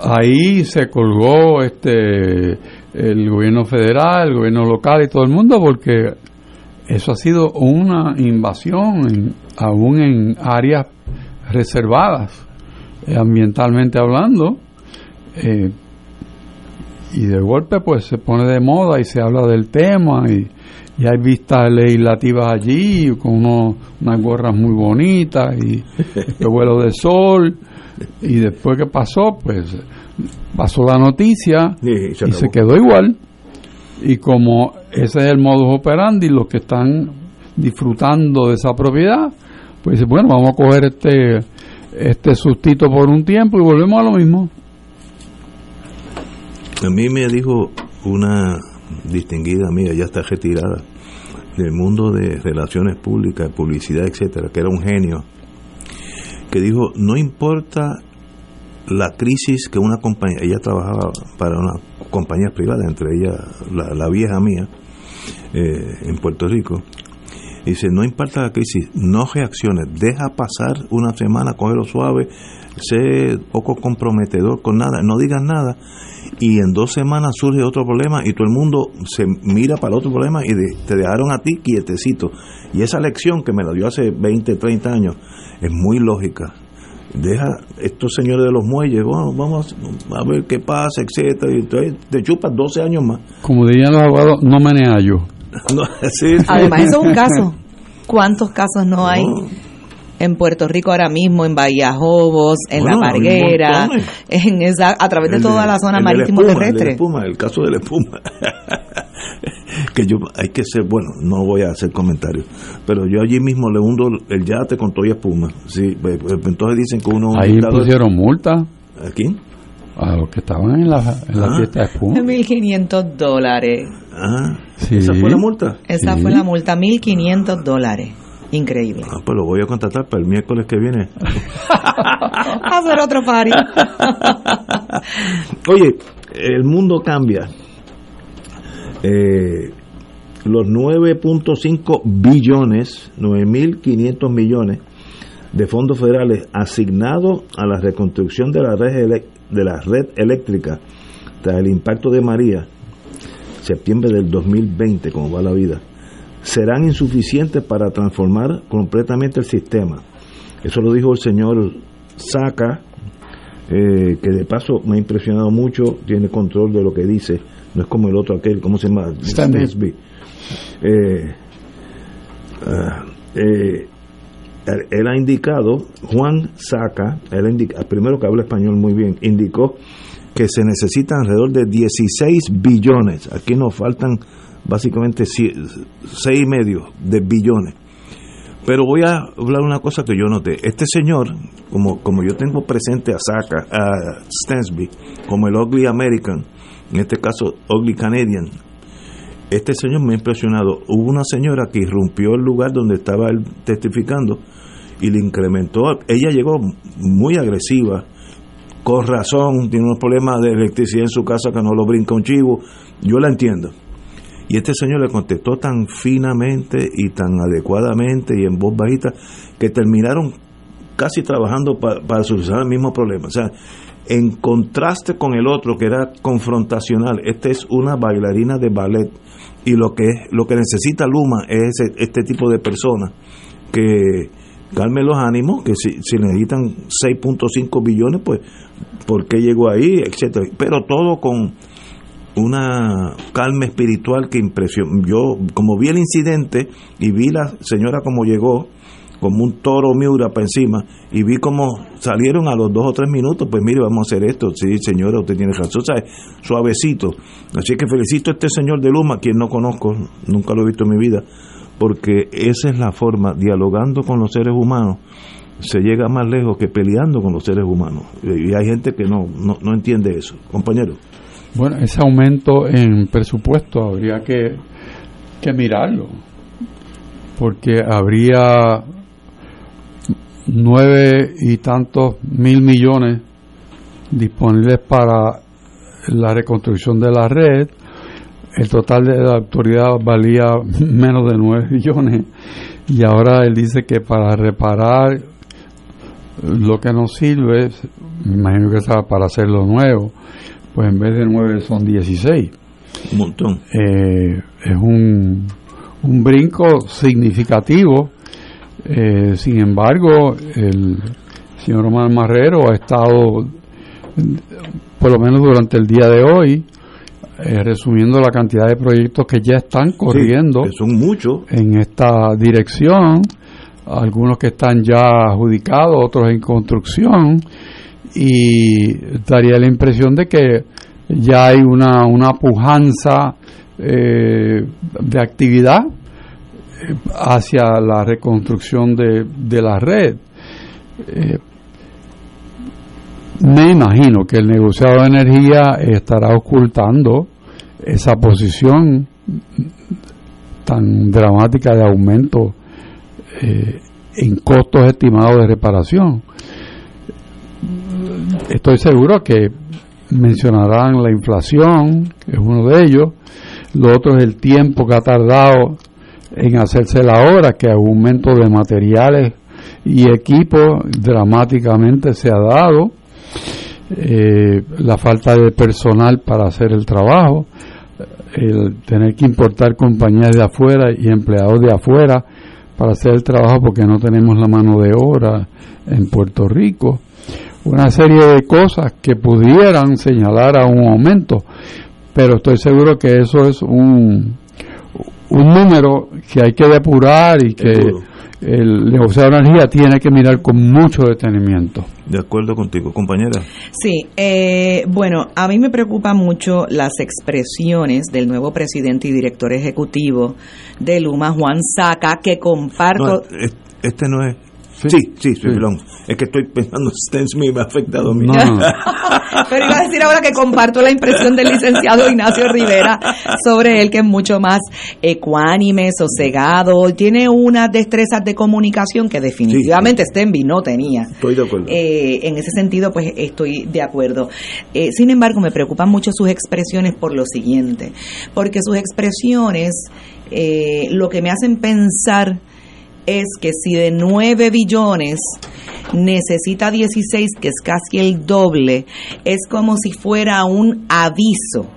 ahí se colgó este el gobierno federal, el gobierno local y todo el mundo porque eso ha sido una invasión en- aún en áreas reservadas eh, ambientalmente hablando eh, y de golpe pues se pone de moda y se habla del tema y, hay vistas legislativas allí con unos, unas gorras muy bonitas y vuelo de sol y después que pasó, pues pasó la noticia Sí, se y se quedó igual. Y como ese es el modus operandi, los que están disfrutando de esa propiedad, pues bueno, vamos a coger este este sustito por un tiempo y volvemos a lo mismo. A mí me dijo una distinguida amiga, ya está retirada, del mundo de relaciones públicas, publicidad, etcétera, que era un genio, que dijo, no importa la crisis que una compañía, ella trabajaba para una compañía privada, entre ellas la, la vieja mía, eh, en Puerto Rico, dice, no importa la crisis, no reacciones, deja pasar una semana, cógelo suave, sé poco comprometedor con nada, no digas nada, y en dos semanas surge otro problema y todo el mundo se mira para el otro problema y de- te dejaron a ti quietecito. Y esa lección que me la dio hace 20, 30 años es muy lógica. Deja estos señores de los muelles, bueno, vamos a ver qué pasa, etcétera, y entonces te chupas 12 años más. Como dirían los abogados, no menea yo. No, sí, sí. Además, eso es un caso. ¿Cuántos casos no hay No. En Puerto Rico ahora mismo, en Bahía Jobos, en Bueno, La Parguera, montones. en esa, a través de El toda la zona marítimo espuma, el de la terrestre? espuma, el caso de la espuma. que yo hay que ser, bueno, no voy a hacer comentarios, pero yo allí mismo le hundo el yate con toda espuma. Sí, pues, pues, entonces dicen que uno Ahí pusieron multa ¿Aquí? a los que estaban en la, en la Ah. fiesta de espuma. 1.500 dólares. Ah, Sí. esa fue la multa. Esa Sí. fue la multa, 1.500 dólares. Increíble. Ah, pues lo voy a contratar para el miércoles que viene. Hacer otro party. Oye, el mundo cambia. Eh, los 9.5 billones, 9.500 millones de fondos federales asignados a la reconstrucción de la red, de la red eléctrica tras el impacto de María, septiembre del 2020, como va la vida, serán insuficientes para transformar completamente el sistema. Eso lo dijo el señor Saca, eh, que de paso me ha impresionado mucho, tiene control de lo que dice, no es como el otro aquel, ¿cómo se llama? Stanley. Snesby. Eh, ah, eh, él, ha indicado, Juan Saca, él indica- primero que habla español muy bien, indicó que se necesitan alrededor de 16 billones, aquí nos faltan básicamente 6 y medio de billones. Pero voy a hablar una cosa que yo noté. Este señor, como, como yo tengo presente a Saka, a Stansby, como el Ugly American, en este caso Ugly Canadian, este señor me ha impresionado. Hubo una señora que irrumpió el lugar donde estaba él testificando y le incrementó. Ella llegó muy agresiva, con razón, tiene unos problemas de electricidad en su casa que no lo brinca un chivo. Yo la entiendo. Y este señor le contestó tan finamente y tan adecuadamente y en voz bajita que terminaron casi trabajando pa- para solucionar el mismo problema. O sea, en contraste con el otro que era confrontacional, este es una bailarina de ballet y lo que lo que necesita Luma es ese- este tipo de personas que calmen los ánimos, que si, si necesitan 6.5 billones, pues ¿por qué llegó ahí? etcétera Pero todo con una calma espiritual que impresionó. Yo, como vi el incidente y vi la señora como llegó, como un toro miura para encima, y vi como salieron a los dos o tres minutos, pues mire, vamos a hacer esto. Sí, señora, usted tiene razón, ¿sabe? suavecito. Así que felicito a este señor de Luma, quien no conozco, nunca lo he visto en mi vida, porque esa es la forma, dialogando con los seres humanos, se llega más lejos que peleando con los seres humanos. Y hay gente que no, no, no entiende eso. Compañero. Bueno, ese aumento en presupuesto habría que, que mirarlo, porque habría nueve y tantos mil millones disponibles para la reconstrucción de la red. El total de la autoridad valía menos de nueve billones y ahora él dice que para reparar lo que nos sirve, me imagino que será para hacerlo nuevo, pues en vez de 9 son 16. Un montón. Eh, es un, un brinco significativo. Eh, sin embargo, el señor Omar Marrero ha estado, por lo menos durante el día de hoy, eh, resumiendo la cantidad de proyectos que ya están corriendo Sí, son muchos. en esta dirección, algunos que están ya adjudicados, otros en construcción, y daría la impresión de que ya hay una, una pujanza eh, de actividad eh, hacia la reconstrucción de, de la red. Eh, me imagino que el negociado de energía estará ocultando esa posición tan dramática de aumento en costos estimados de reparación. Estoy seguro que mencionarán la inflación, que es uno de ellos, lo otro es el tiempo que ha tardado en hacerse la obra, que aumento de materiales y equipos dramáticamente se ha dado, eh, la falta de personal para hacer el trabajo, el tener que importar compañías de afuera y empleados de afuera para hacer el trabajo porque no tenemos la mano de obra en Puerto Rico una serie de cosas que pudieran señalar a un aumento, pero estoy seguro que eso es un, un número que hay que depurar y que el negociador de energía tiene que mirar con mucho detenimiento. De acuerdo contigo, compañera. Sí, eh, bueno, a mí me preocupan mucho las expresiones del nuevo presidente y director ejecutivo de Luma, Juan Saca, que comparto... este no es Sí, sí, sí, Es que estoy pensando, Stens me ha afectado a mí. Pero iba a decir ahora que comparto la impresión del licenciado Ignacio Rivera sobre él, que es mucho más ecuánime, sosegado, tiene unas destrezas de comunicación que definitivamente Stenby no tenía. Estoy de acuerdo. Eh, en ese sentido, pues estoy de acuerdo. Eh, sin embargo, me preocupan mucho sus expresiones por lo siguiente, porque sus expresiones eh, lo que me hacen pensar es que si de 9 billones necesita 16, que es casi el doble, es como si fuera un aviso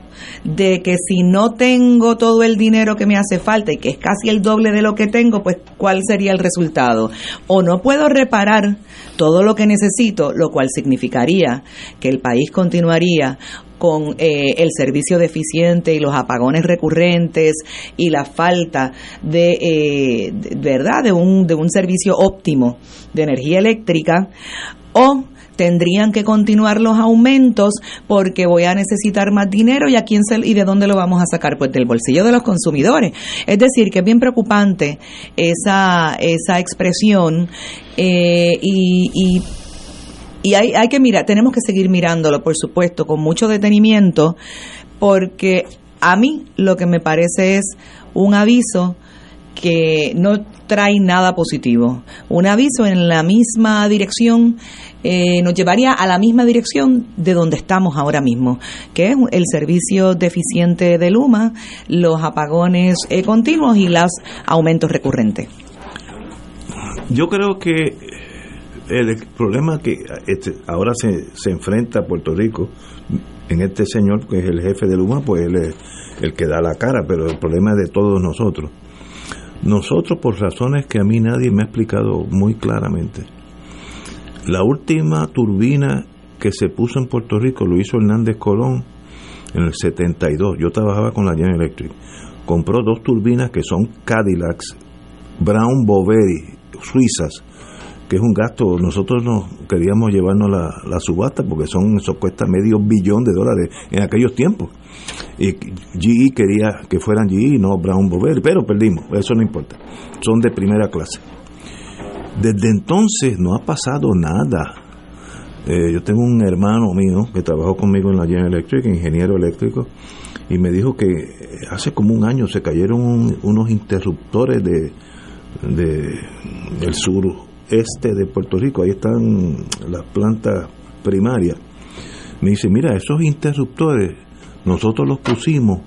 de que si no tengo todo el dinero que me hace falta y que es casi el doble de lo que tengo, pues cuál sería el resultado. O no puedo reparar todo lo que necesito, lo cual significaría que el país continuaría con eh, el servicio deficiente y los apagones recurrentes y la falta de, eh, verdad de un, de un servicio óptimo de energía eléctrica o tendrían que continuar los aumentos porque voy a necesitar más dinero y a quién se, y de dónde lo vamos a sacar pues del bolsillo de los consumidores. Es decir que es bien preocupante esa esa expresión eh, y, y y hay, hay que mirar, tenemos que seguir mirándolo, por supuesto, con mucho detenimiento, porque a mí lo que me parece es un aviso que no trae nada positivo. Un aviso en la misma dirección eh, nos llevaría a la misma dirección de donde estamos ahora mismo, que es el servicio deficiente de Luma, los apagones eh, continuos y los aumentos recurrentes. Yo creo que el problema que este, ahora se, se enfrenta a Puerto Rico en este señor que es el jefe de Luma, pues él es el que da la cara, pero el problema es de todos nosotros. Nosotros, por razones que a mí nadie me ha explicado muy claramente, la última turbina que se puso en Puerto Rico lo hizo Hernández Colón en el 72. Yo trabajaba con la General Electric. Compró dos turbinas que son Cadillacs Brown Boveri, suizas, que es un gasto, nosotros no queríamos llevarnos la, subasta porque son, eso cuesta medio billón de dólares en aquellos tiempos. Y GE quería que fueran GE, no Brown Boveri, pero perdimos, eso no importa. Son de primera clase. Desde entonces no ha pasado nada. Eh, yo tengo un hermano mío que trabajó conmigo en la General Electric, ingeniero eléctrico, y me dijo que hace como un año se cayeron unos interruptores de, de, del sur este de Puerto Rico, ahí están las plantas primarias. Me dice, mira, esos interruptores nosotros los pusimos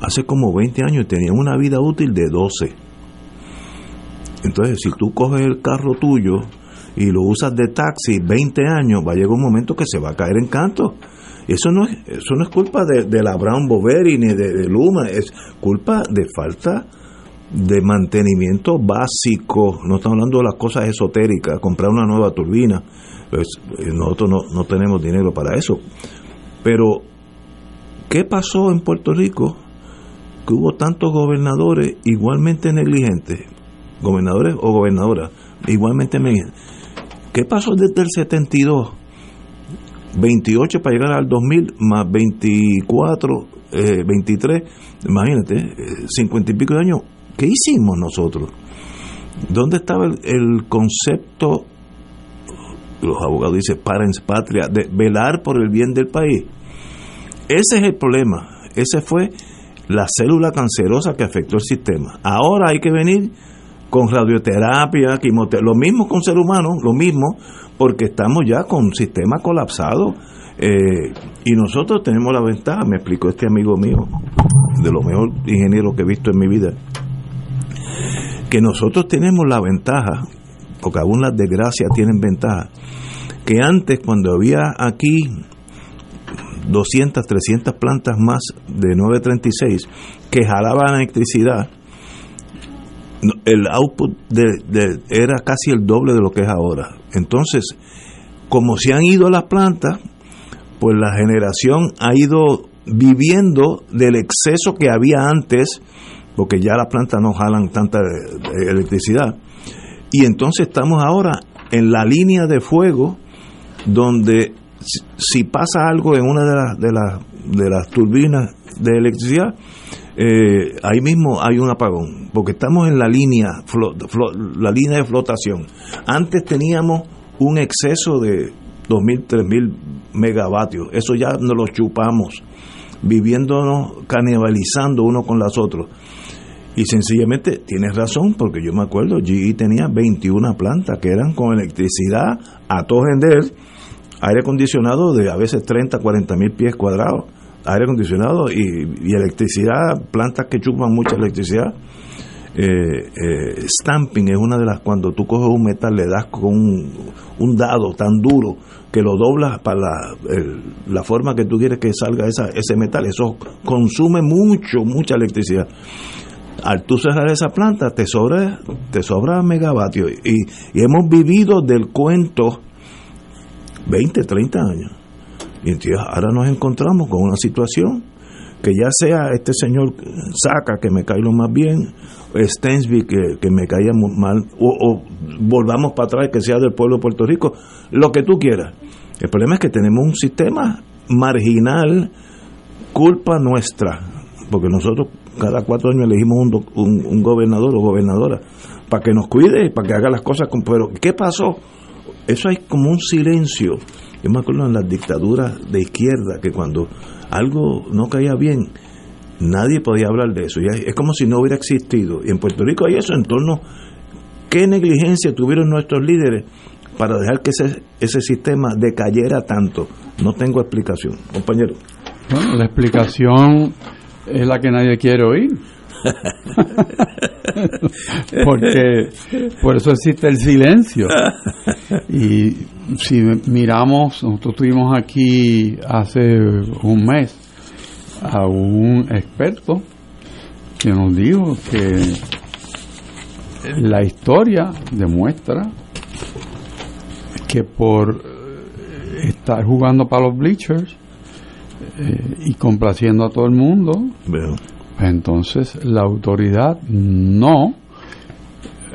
hace como 20 años y tenían una vida útil de 12. Entonces, si tú coges el carro tuyo y lo usas de taxi 20 años, va a llegar un momento que se va a caer en canto. Eso no es, eso no es culpa de, la Brown Boveri ni de, de Luma, es culpa de falta de mantenimiento básico, no estamos hablando de las cosas esotéricas, comprar una nueva turbina, pues eh, nosotros no, no tenemos dinero para eso. Pero, ¿qué pasó en Puerto Rico? Que hubo tantos gobernadores igualmente negligentes, gobernadores o gobernadoras, igualmente negligentes. ¿Qué pasó desde el 72? 28 para llegar al 2000 más 24, eh, 23, imagínate, eh, 50 y pico de años, ¿qué hicimos nosotros? ¿Dónde estaba el, concepto, los abogados dicen, parens patria, de velar por el bien del país? Ese es el problema, ese fue la célula cancerosa que afectó el sistema. Ahora hay que venir con radioterapia, quimioterapia, lo mismo con ser humano, lo mismo, porque estamos ya con un sistema colapsado. eh, y nosotros tenemos la ventaja, me explicó este amigo mío, de lo mejor ingeniero que he visto en mi vida, que nosotros tenemos la ventaja, porque aún las desgracias tienen ventaja, que antes cuando había aquí 200, 300 plantas más de 936 que jalaban electricidad, el output era casi el doble de lo que es ahora. Entonces, como se han ido las plantas, pues la generación ha ido viviendo del exceso que había antes, porque ya las plantas no jalan tanta eh, electricidad. Y entonces estamos ahora en la línea de fuego donde si, pasa algo en una de las, de las, de las turbinas de electricidad, eh, ahí mismo hay un apagón, porque estamos en la línea, la línea de flotación. Antes teníamos un exceso de 2.000, 3.000 megavatios, eso ya nos lo chupamos, viviéndonos, canibalizando uno con los otros. Y sencillamente tienes razón, porque yo me acuerdo, GE tenía 21 plantas que eran con electricidad a todo gender, aire acondicionado de a veces 30, 40 mil pies cuadrados, aire acondicionado y, electricidad, plantas que chupan mucha electricidad. Eh, eh, stamping es una de las cuando tú coges un metal le das con un, un dado tan duro que lo doblas para la, la forma que tú quieres que salga esa, ese metal eso consume mucho mucha electricidad al tú cerrar esa planta te sobra te sobra megavatios y, y hemos vivido del cuento 20, 30 años y entonces ahora nos encontramos con una situación que ya sea este señor Saca, que me cae lo más bien, Stensby, que, que me caía mal, o, o volvamos para atrás, que sea del pueblo de Puerto Rico, lo que tú quieras. El problema es que tenemos un sistema marginal, culpa nuestra, porque nosotros cada cuatro años elegimos un, un, gobernador o gobernadora para que nos cuide, para que haga las cosas con... Pero, ¿qué pasó? Eso hay como un silencio. Yo me acuerdo en las dictaduras de izquierda que cuando algo no caía bien, nadie podía hablar de eso. Es como si no hubiera existido. Y en Puerto Rico hay eso en torno qué negligencia tuvieron nuestros líderes para dejar que ese, ese sistema decayera tanto. No tengo explicación, compañero. Bueno, la explicación es la que nadie quiere oír. Porque por eso existe el silencio. Y si miramos, nosotros tuvimos aquí hace un mes a un experto que nos dijo que la historia demuestra que por estar jugando para los bleachers eh, y complaciendo a todo el mundo, entonces la autoridad no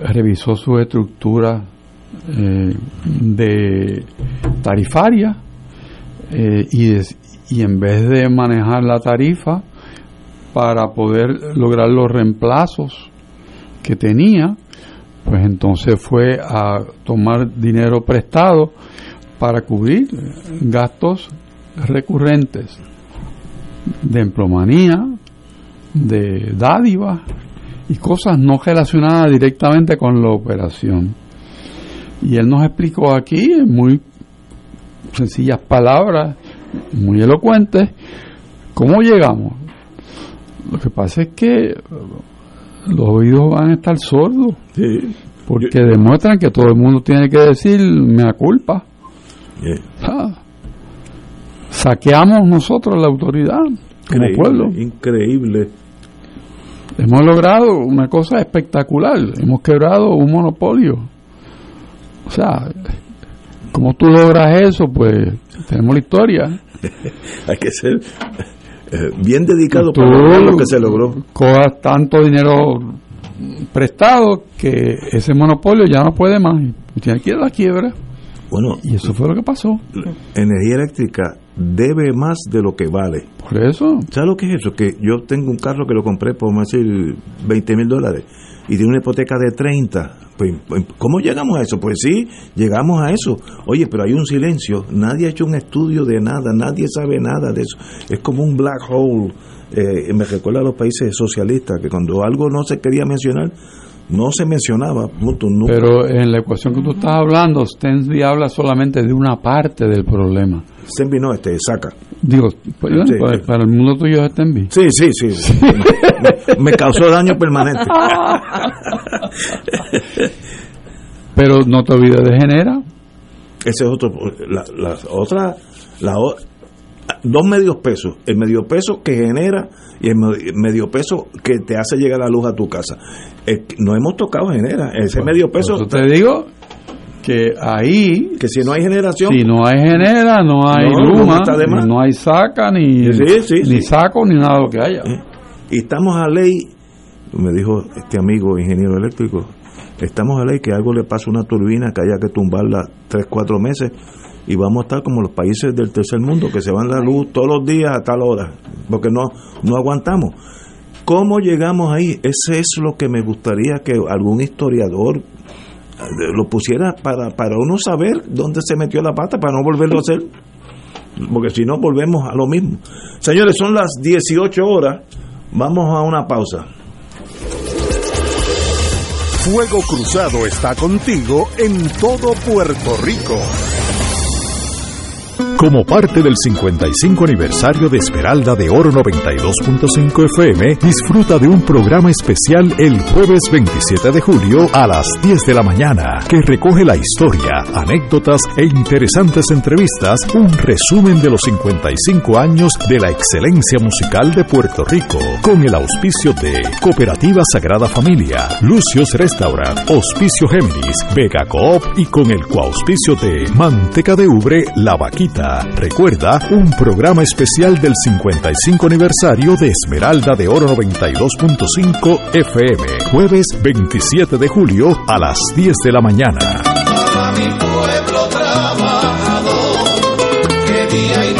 revisó su estructura eh, de tarifaria eh, y, des- y en vez de manejar la tarifa para poder lograr los reemplazos que tenía, pues entonces fue a tomar dinero prestado para cubrir gastos recurrentes de emplomanía, de dádivas y cosas no relacionadas directamente con la operación. Y él nos explicó aquí en muy sencillas palabras, muy elocuentes, cómo llegamos. Lo que pasa es que los oídos van a estar sordos Sí. porque demuestran que todo el mundo tiene que decir me culpa. Yeah. Ah. Saqueamos nosotros la autoridad como Increíble, pueblo. Increíble. Hemos logrado una cosa espectacular. Hemos quebrado un monopolio. O sea, ¿cómo tú logras eso? Pues tenemos la historia. Hay que ser eh, bien dedicado Tú para lo que se logró. Cojas tanto dinero prestado que ese monopolio ya no puede más. Tiene que ir a la quiebra. Bueno, Y eso fue lo que pasó. energía eléctrica debe más de lo que vale. Por eso. ¿Sabes lo que es eso? Que yo tengo un carro que lo compré por, a decir, 20 mil dólares y tiene una hipoteca de 30. Pues, pues, ¿Cómo llegamos a eso? Pues sí, llegamos a eso. Oye, pero hay un silencio. Nadie ha hecho un estudio de nada, nadie sabe nada de eso. Es como un black hole. Eh, me recuerda a los países socialistas, que cuando algo no se quería mencionar, no se mencionaba. punto, nunca. Pero en la ecuación que tú estás hablando, Stensby habla solamente de una parte del problema. Stenby no, este, saca. Digo, pues, Sí, pues, sí. para el mundo tuyo es Stensby. Sí, sí, sí. me, me causó daño permanente. Pero no te olvides de Genera. Ese es otro. La, la otra. La, dos medios pesos. El medio peso que genera y el me- medio peso que te hace llegar la luz a tu casa. No hemos tocado genera. Ese medio peso. Te digo que ahí, Que si no hay generación. si no hay Genera, no hay No, Luma, no hay Saca, ni, Sí, sí, ni sí. Saco, ni nada de lo que haya. Eh, Y estamos a ley. Me dijo este amigo ingeniero eléctrico. Estamos a ley que algo le pasa a una turbina que haya que tumbarla tres, cuatro meses y vamos a estar como los países del tercer mundo que se van la luz todos los días a tal hora porque no no aguantamos. Cómo llegamos ahí ese es lo que me gustaría que algún historiador eh, lo pusiera para para uno saber dónde se metió la pata para no volverlo a hacer porque si no volvemos a lo mismo. Señores son las 18 horas vamos a una pausa. Fuego Cruzado está contigo en todo Puerto Rico. Como parte del 55 aniversario de Esmeralda de Oro 92.5 FM, disfruta de un programa especial el jueves 27 de julio a las 10 de la mañana, que recoge la historia, anécdotas e interesantes entrevistas, un resumen de los 55 años de la excelencia musical de Puerto Rico, con el auspicio de Cooperativa Sagrada Familia, Lucio's Restaurant, Hospicio Géminis, Vega Coop y con el coauspicio de Manteca de Ubre La Vaquita. Recuerda, un programa especial del 55 aniversario de Esmeralda de Oro 92.5 FM, jueves 27 de julio a las 10 de la mañana. mi pueblo que día y.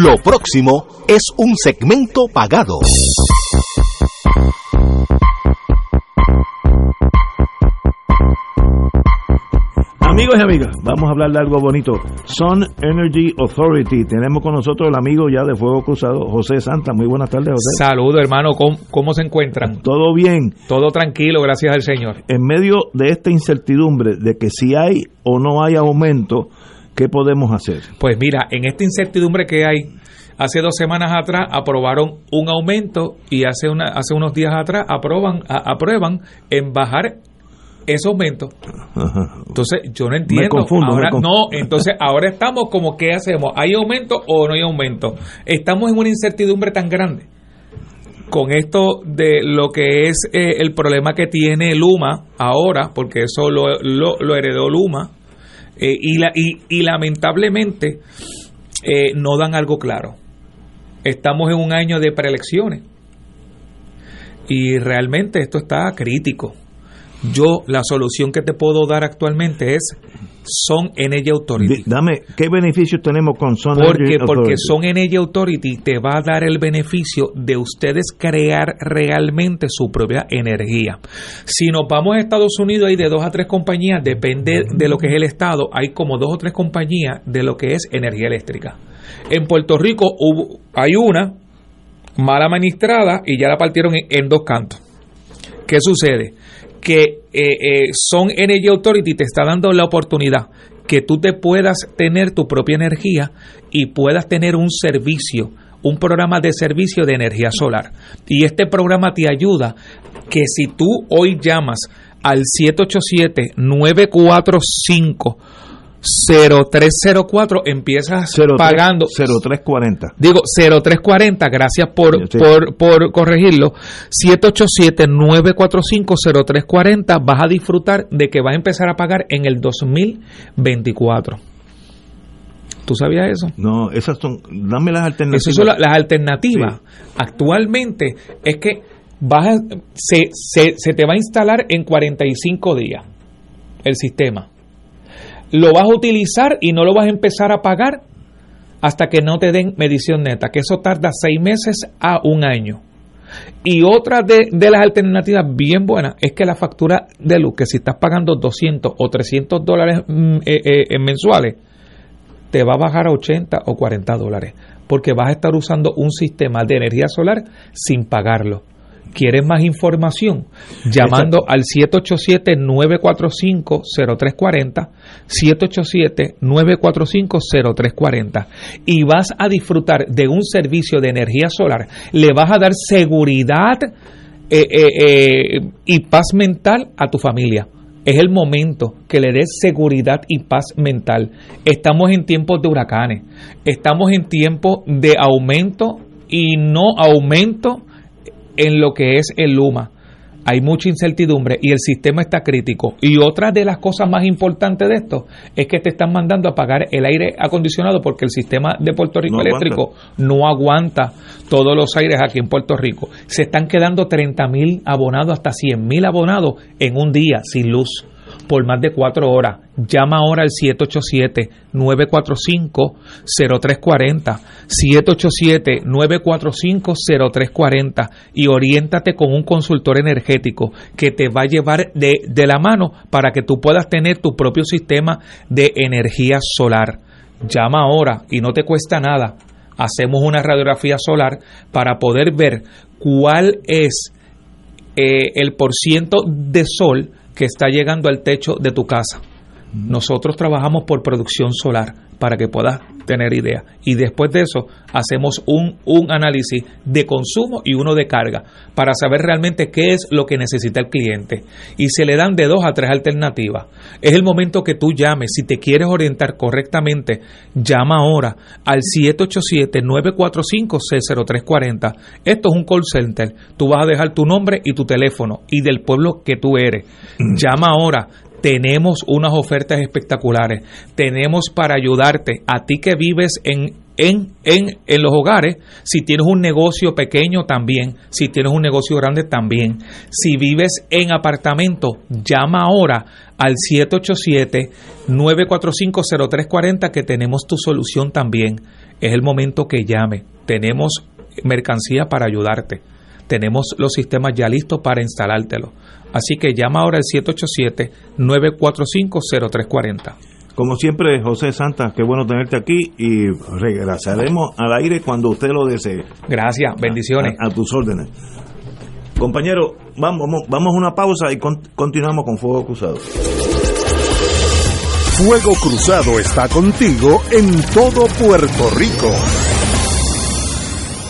Lo próximo es un segmento pagado. Amigos y amigas, vamos a hablar de algo bonito. Sun Energy Authority. Tenemos con nosotros el amigo ya de Fuego Cruzado, José Santa. Muy buenas tardes, José. Saludos, hermano. ¿Cómo, ¿Cómo, se encuentran? Todo bien. Todo tranquilo, gracias al Señor. En medio de esta incertidumbre de que si hay o no hay aumento, ¿qué podemos hacer? Pues mira, en esta incertidumbre que hay, hace dos semanas atrás aprobaron un aumento y hace, una, hace unos días atrás aproban, a, aprueban en bajar ese aumento. Entonces, yo no entiendo. Me confundo, ahora, me confundo. No, entonces ahora estamos como, ¿qué hacemos? ¿Hay aumento o no hay aumento? Estamos en una incertidumbre tan grande con esto de lo que es eh, el problema que tiene Luma ahora, porque eso lo, lo, lo heredó Luma, eh, y, la, y, y, lamentablemente eh, no dan algo claro. Estamos en un año de preelecciones y realmente esto está crítico. Yo la solución que te puedo dar actualmente es Son Energy Authority. Dame, ¿qué beneficios tenemos con Son porque, Energy Porque Authority? Son Energy Authority te va a dar el beneficio de ustedes crear realmente su propia energía. Si nos vamos a Estados Unidos hay de dos a tres compañías, depende de lo que es el estado, hay como dos o tres compañías de lo que es energía eléctrica. En Puerto Rico hubo, hay una mal administrada y ya la partieron en, en dos cantos. ¿Qué sucede? Que eh, eh, Son Energy Authority te está dando la oportunidad que tú te puedas tener tu propia energía y puedas tener un servicio, un programa de servicio de energía solar. Y este programa te ayuda que si tú hoy llamas al 787-945 0304 empiezas 03, pagando 0340 digo 0340 gracias por, sí. por, por corregirlo 787-945-0340 vas a disfrutar de que vas a empezar a pagar en el 2024 ¿Tú sabías eso? No, esas son, dame las alternativas. Esas son las, las alternativas. Sí. Actualmente es que vas a, se, se, se te va a instalar en 45 días el sistema lo vas a utilizar y no lo vas a empezar a pagar hasta que no te den medición neta, que eso tarda seis meses a un año. Y otra de, de, las alternativas bien buenas es que la factura de luz, que si estás pagando 200 o 300 dólares mm, eh, eh, mensuales, te va a bajar a 80 o 40 dólares, porque vas a estar usando un sistema de energía solar sin pagarlo. ¿Quieres más información? Llamando al 787-945-0340, 787-945-0340 y vas a disfrutar de un servicio de energía solar. Le vas a dar seguridad eh, eh, eh, y paz mental a tu familia. Es el momento que le des seguridad y paz mental. Estamos en tiempos de huracanes, estamos en tiempos de aumento y no aumento en lo que es el Luma. Hay mucha incertidumbre y el sistema está crítico. Y otra de las cosas más importantes de esto es que te están mandando a pagar el aire acondicionado porque el sistema de Puerto Rico No eléctrico no aguanta todos los aires aquí en Puerto Rico. Se están quedando 30 mil abonados, hasta 100 mil abonados en un día sin luz por más de cuatro horas. Llama ahora al 787-945-0340. 787-945-0340 y oriéntate con un consultor energético que te va a llevar de, de la mano para que tú puedas tener tu propio sistema de energía solar. Llama ahora y no te cuesta nada. Hacemos una radiografía solar para poder ver cuál es eh, el porciento de sol que está llegando al techo de tu casa. Nosotros trabajamos por producción solar para que puedas tener idea. Y después de eso hacemos un, un análisis de consumo y uno de carga para saber realmente qué es lo que necesita el cliente. Y se le dan de dos a tres alternativas. Es el momento que tú llames. Si te quieres orientar correctamente, llama ahora al 787-945-0340. Esto es un call center. Tú vas a dejar tu nombre y tu teléfono y del pueblo que tú eres. Llama ahora tenemos unas ofertas espectaculares. Tenemos para ayudarte a ti que vives en en, en, en los hogares. Si tienes un negocio pequeño, también. Si tienes un negocio grande, también. Si vives en apartamento, llama ahora al 787-945-0340 que tenemos tu solución también. Es el momento que llame. Tenemos mercancía para ayudarte. Tenemos los sistemas ya listos para instalártelo. Así que llama ahora al 787-945-0340. Como siempre, José Santa, qué bueno tenerte aquí y regresaremos al aire cuando usted lo desee. Gracias, bendiciones. A, a tus órdenes. Compañero, vamos, vamos a una pausa y con, continuamos con Fuego Cruzado. Fuego Cruzado está contigo en todo Puerto Rico.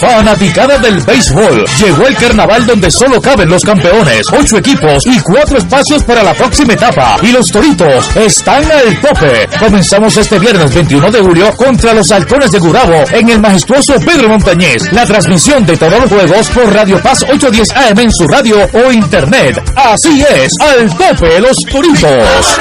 Fanaticada del béisbol. Llegó el carnaval donde solo caben los campeones, ocho equipos y cuatro espacios para la próxima etapa. Y los toritos están al tope. Comenzamos este viernes 21 de julio contra los halcones de Gurabo en el majestuoso Pedro Montañez. La transmisión de todos los juegos por Radio Paz 810 AM en su radio o internet. Así es, al tope los toritos.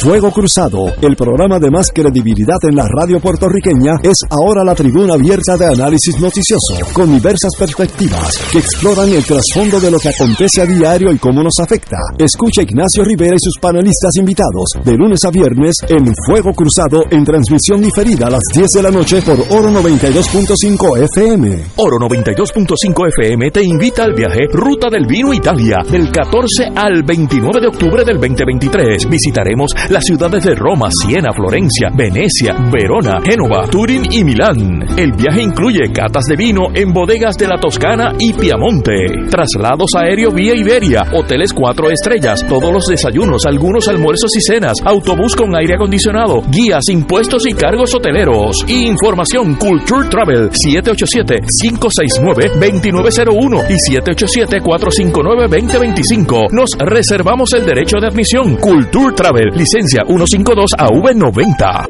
Fuego Cruzado, el programa de más credibilidad en la radio puertorriqueña, es ahora la tribuna abierta de análisis noticioso, con diversas perspectivas que exploran el trasfondo de lo que acontece a diario y cómo nos afecta. Escucha Ignacio Rivera y sus panelistas invitados de lunes a viernes en Fuego Cruzado en transmisión diferida a las 10 de la noche por Oro 92.5 FM. Oro 92.5 FM te invita al viaje Ruta del Vino Italia del 14 al 29 de octubre del 2023. Visitaremos las ciudades de Roma, Siena, Florencia, Venecia, Verona, Génova, Turín y Milán. El viaje incluye catas de vino en bodegas de la Toscana y Piamonte, traslados aéreo vía Iberia, hoteles cuatro estrellas, todos los desayunos, algunos almuerzos y cenas, autobús con aire acondicionado, guías, impuestos y cargos hoteleros. Información Culture Travel 787-569-2901 y 787-459-2025. Nos reservamos el derecho de admisión. Culture Travel, licencia 152 AV90.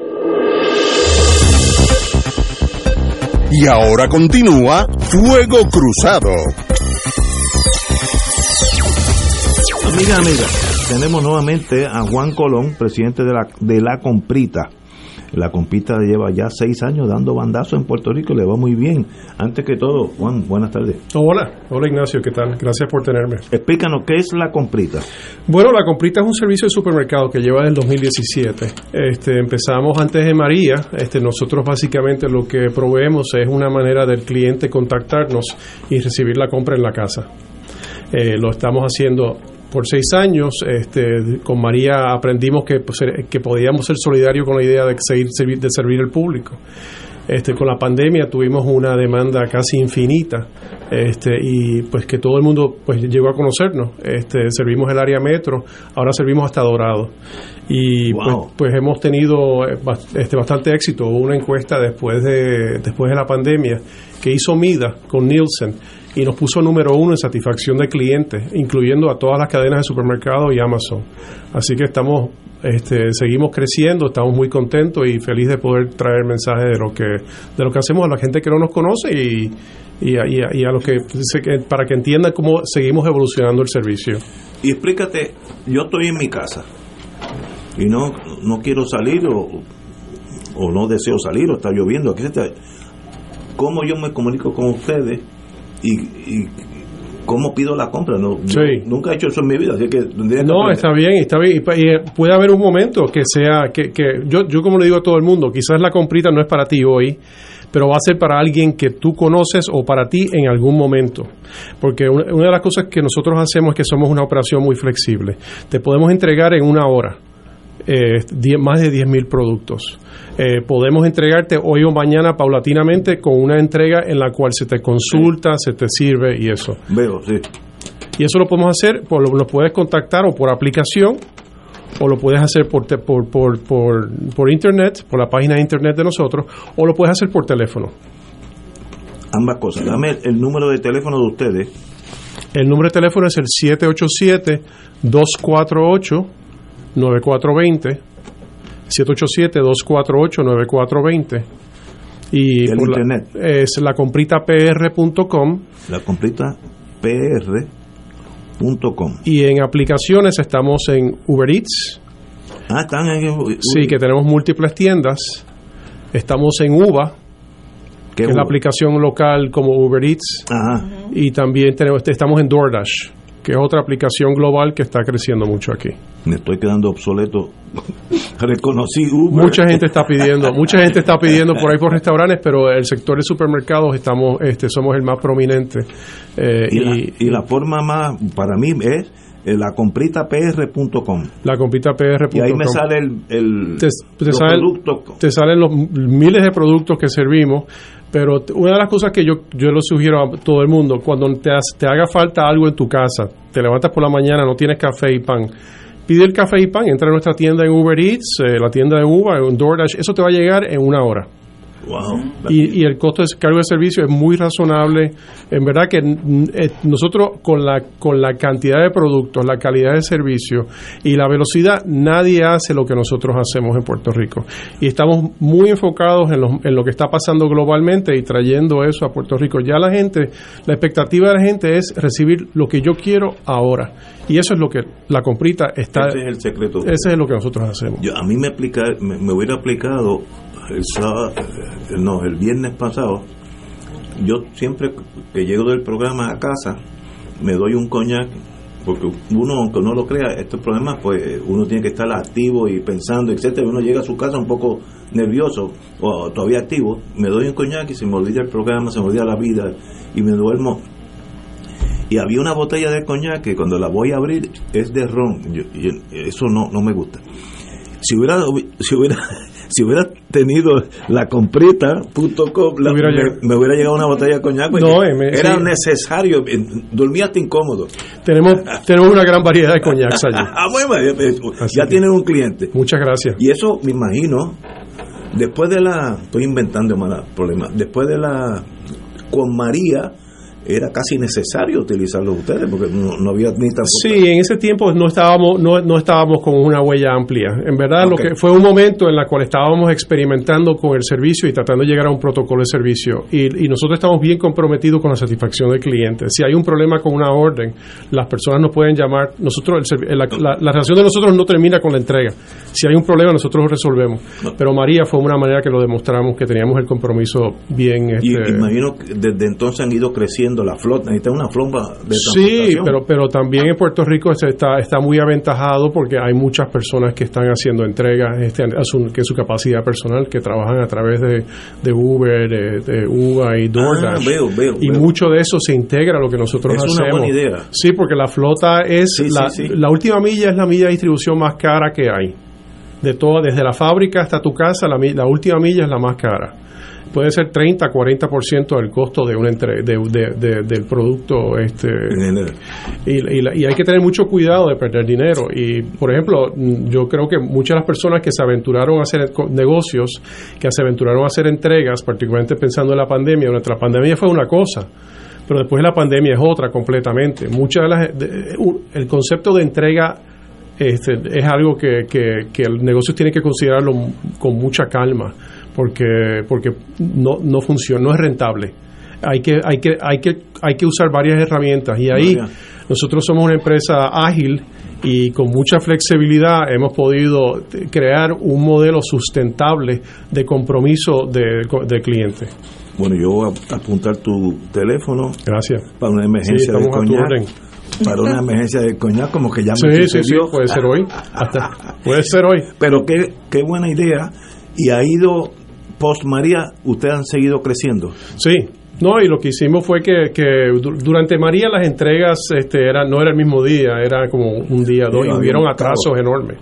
Y ahora continúa Fuego Cruzado. Amiga, amiga, tenemos nuevamente a Juan Colón, presidente de la, de la Comprita. La Compita lleva ya seis años dando bandazo en Puerto Rico, le va muy bien. Antes que todo, Juan, buenas tardes. Hola, hola Ignacio, ¿qué tal? Gracias por tenerme. Explícanos, ¿qué es la Comprita? Bueno, la Comprita es un servicio de supermercado que lleva desde el 2017. Este, empezamos antes de María. Este, nosotros básicamente lo que proveemos es una manera del cliente contactarnos y recibir la compra en la casa. Eh, lo estamos haciendo por seis años. Este, con María aprendimos que, pues, que podíamos ser solidarios con la idea de seguir servir, de servir al público. Este, con la pandemia tuvimos una demanda casi infinita este, y pues que todo el mundo pues llegó a conocernos. Este, servimos el área metro, ahora servimos hasta Dorado. Y pues, pues hemos tenido eh, este, bastante éxito. Hubo una encuesta después de, después de la pandemia que hizo Mida con Nielsen y nos puso número uno en satisfacción de clientes, incluyendo a todas las cadenas de supermercados y Amazon. Así que estamos, este, seguimos creciendo, estamos muy contentos y felices de poder traer mensajes de lo que, de lo que hacemos a la gente que no nos conoce y, y, a, y a- y a los que, para que entiendan cómo seguimos evolucionando el servicio. Y explícate, yo estoy en mi casa y no, no quiero salir o, o no deseo salir o está lloviendo. Aquí está- ¿Cómo yo me comunico con ustedes y, y cómo pido la compra. No, Sí. nunca he hecho eso en mi vida, así que No, está bien, está bien. Y, eh, puede haber un momento que sea, que, que yo, yo como le digo a todo el mundo, quizás la comprita no es para ti hoy, pero va a ser para alguien que tú conoces o para ti en algún momento. Porque una, una de las cosas que nosotros hacemos es que somos una operación muy flexible. Te podemos entregar en una hora eh, más de 10.000 productos. Eh, podemos entregarte hoy o mañana paulatinamente con una entrega en la cual se te consulta, se te sirve y eso. Veo, sí. Y eso lo podemos hacer, por, lo, lo puedes contactar o por aplicación, o lo puedes hacer por, te- por, por, por, por internet, por la página de internet de nosotros, o lo puedes hacer por teléfono. Ambas cosas. Dame el número de teléfono de ustedes. El número de teléfono es el 787-248-9420. 787-248-9420. Y El por la- internet. es la compritapr.com La completa pr.com. y en aplicaciones estamos en Uber Eats. Ah, están en. Sí, que tenemos múltiples tiendas. Estamos en UVA, que es la aplicación local como Uber Eats. Y también tenemos, estamos en DoorDash, que es otra aplicación global que está creciendo mucho aquí. Me estoy quedando obsoleto. Reconocí Uber. Mucha gente está pidiendo, mucha gente está pidiendo por ahí por restaurantes, pero el sector de supermercados estamos, este, somos el más prominente. Eh, Y, la, y y la forma más, para mí, es eh, la compritapr.com. la compita PR.com. Y ahí me sale el, el te, te los salen, productos. te salen los miles de productos que servimos, pero una de las cosas que yo, yo le sugiero a todo el mundo, cuando te, has- te haga falta algo en tu casa, te levantas por la mañana, no tienes café y pan, pide el café y pan, entra a nuestra tienda en Uber Eats, eh, la tienda de Uber, en DoorDash, eso te va a llegar en una hora. Wow. Y, y el costo de cargo de servicio es muy razonable. En verdad que mm, eh, nosotros con la, con la cantidad de productos, la calidad de servicio y la velocidad, nadie hace lo que nosotros hacemos en Puerto Rico. Y estamos muy enfocados en lo, en lo que está pasando globalmente y trayendo eso a Puerto Rico. Ya la gente, la expectativa de la gente es recibir lo que yo quiero ahora. Y eso es lo que la comprita está... Ese es el secreto. Ese es lo que nosotros hacemos. Yo, a mí me, aplica, me, me hubiera aplicado el, sábado, no, el viernes pasado. Yo siempre que llego del programa a casa me doy un coñac porque uno aunque no lo crea estos problemas pues uno tiene que estar activo y pensando etcétera uno llega a su casa un poco nervioso o todavía activo me doy un coñac y se me olvida el programa se me olvida la vida y me duermo y había una botella de coñac que cuando la voy a abrir es de ron. Yo- eso no, no me gusta. Si hubiera, si hubiera, si hubiera tenido la comprita.com, me, me hubiera llegado una botella de coñac. No, eh, me- era sí. necesario. eh, Dormía hasta incómodo. Tenemos, tenemos una gran variedad de coñacs allí. Ah, bueno, ya, ya tienen un cliente. Muchas gracias. Y eso me imagino, después de la, estoy inventando más problemas, después de la, con María, era casi necesario utilizarlo ustedes, porque no, no había ni tampoco. Sí, en ese tiempo no estábamos no, no estábamos con una huella amplia. En verdad, lo que fue un momento en el cual estábamos experimentando con el servicio y tratando de llegar a un protocolo de servicio. Y, y nosotros estamos bien comprometidos con la satisfacción del cliente. Si hay un problema con una orden, las personas nos pueden llamar. Nosotros el la, la- la relación de nosotros no termina con la entrega. Si hay un problema, nosotros lo resolvemos. Pero María fue una manera que lo demostramos que teníamos el compromiso bien. Y este, imagino que desde entonces han ido creciendo la flota, necesitan una flota de Sí, pero, pero también en Puerto Rico se está, está muy aventajado porque hay muchas personas que están haciendo entregas este, a su, que su capacidad personal, que trabajan a través de, de Uber, de, de Uber y DoorDash. Ah, veo, veo, y veo. mucho de eso se integra a lo que nosotros Es hacemos. una buena idea. Sí, porque la flota es, Sí, la, sí. la última milla es la milla de distribución más cara que hay. De todo, desde la fábrica hasta tu casa, la última milla es la más cara puede ser 30, 40% del costo de una entre, de, de- de- del producto este y, y la- y hay que tener mucho cuidado de perder dinero. Y por ejemplo yo creo que muchas de las personas que se aventuraron a hacer negocios que se aventuraron a hacer entregas particularmente pensando en la pandemia la pandemia fue una cosa pero después de la pandemia es otra completamente. Muchas de las de- el concepto de entrega este, es algo que, que, que el negocio tiene que considerarlo con mucha calma porque porque no, no funciona, no es rentable. Hay que, hay que, hay que, hay que usar varias herramientas y ahí nosotros somos una empresa ágil y con mucha flexibilidad hemos podido crear un modelo sustentable de compromiso de, de cliente. Bueno, yo voy a apuntar tu teléfono. Gracias. Para una Sí, emergencia de coñac. Para una emergencia de coñac, como que ya me Sí, sí, sí, puede ser hoy. Hasta, puede ser hoy. Pero qué, qué buena idea. Y ha ido, post María, ustedes han seguido creciendo. Sí, no, y lo que hicimos fue que, que du- durante María las entregas este, era, no era el mismo día, era como un día, dos, y hubieron atrasos enormes.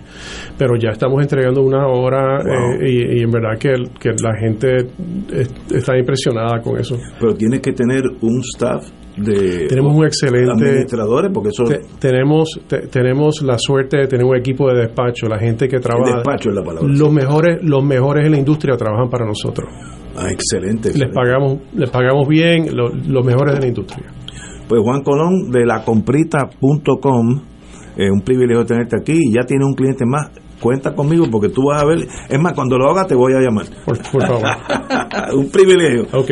Pero ya estamos entregando una hora Wow. eh, y, y en verdad que, que la gente es- está impresionada con eso. Pero tienes que tener un staff de Tenemos un excelente administradores, porque eso Te- tenemos te- tenemos la suerte de tener un equipo de despacho, la gente que trabaja. despacho es la palabra. Los mejores los mejores en la industria trabajan para nosotros. Ah, excelente. Les pagamos les pagamos bien, lo- los mejores de la industria. Pues Juan Colón de lacomprita.com, es un privilegio tenerte aquí y ya tienes un cliente más. Cuenta conmigo porque tú vas a ver. Es más, cuando lo hagas te voy a llamar. Por, por favor. un privilegio. Ok.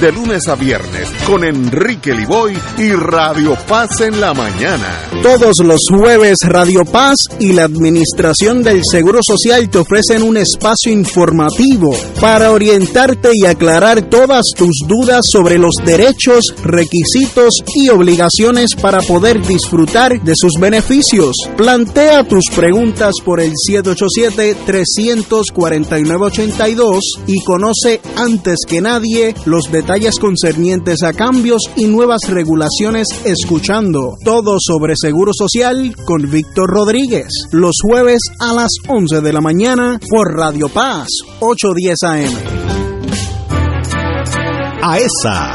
de lunes a viernes con Enrique Liboy y Radio Paz en la mañana. Todos los jueves Radio Paz y la Administración del Seguro Social te ofrecen un espacio informativo para orientarte y aclarar todas tus dudas sobre los derechos, requisitos y obligaciones para poder disfrutar de sus beneficios. Plantea tus preguntas por el 787-349-82 y conoce antes que nadie los detalles concernientes a cambios y nuevas regulaciones escuchando todo sobre Seguro Social con Víctor Rodríguez los jueves a las 11 de la mañana por Radio Paz 810 AM. AESA,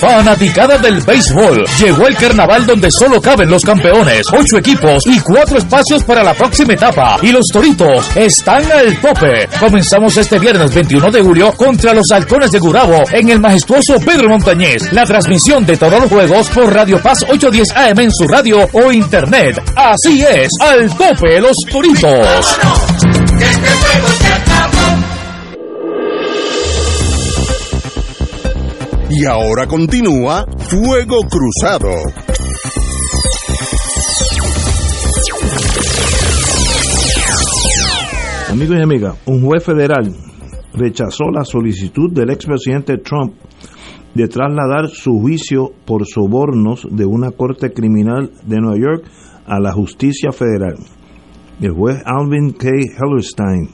Fanaticada del béisbol. Llegó el carnaval donde solo caben los campeones, ocho equipos y cuatro espacios para la próxima etapa. Y los toritos están al tope. Comenzamos este viernes 21 de julio contra los halcones de Gurabo en el majestuoso Pedro Montañés. La transmisión de todos los juegos por Radio Paz 810 AM en su radio o internet. Así es, al tope los toritos. Y ahora continúa Fuego Cruzado. Amigos y amigas, un juez federal rechazó la solicitud del expresidente Trump de trasladar su juicio por sobornos de una corte criminal de Nueva York a la justicia federal. El juez Alvin K. Hellerstein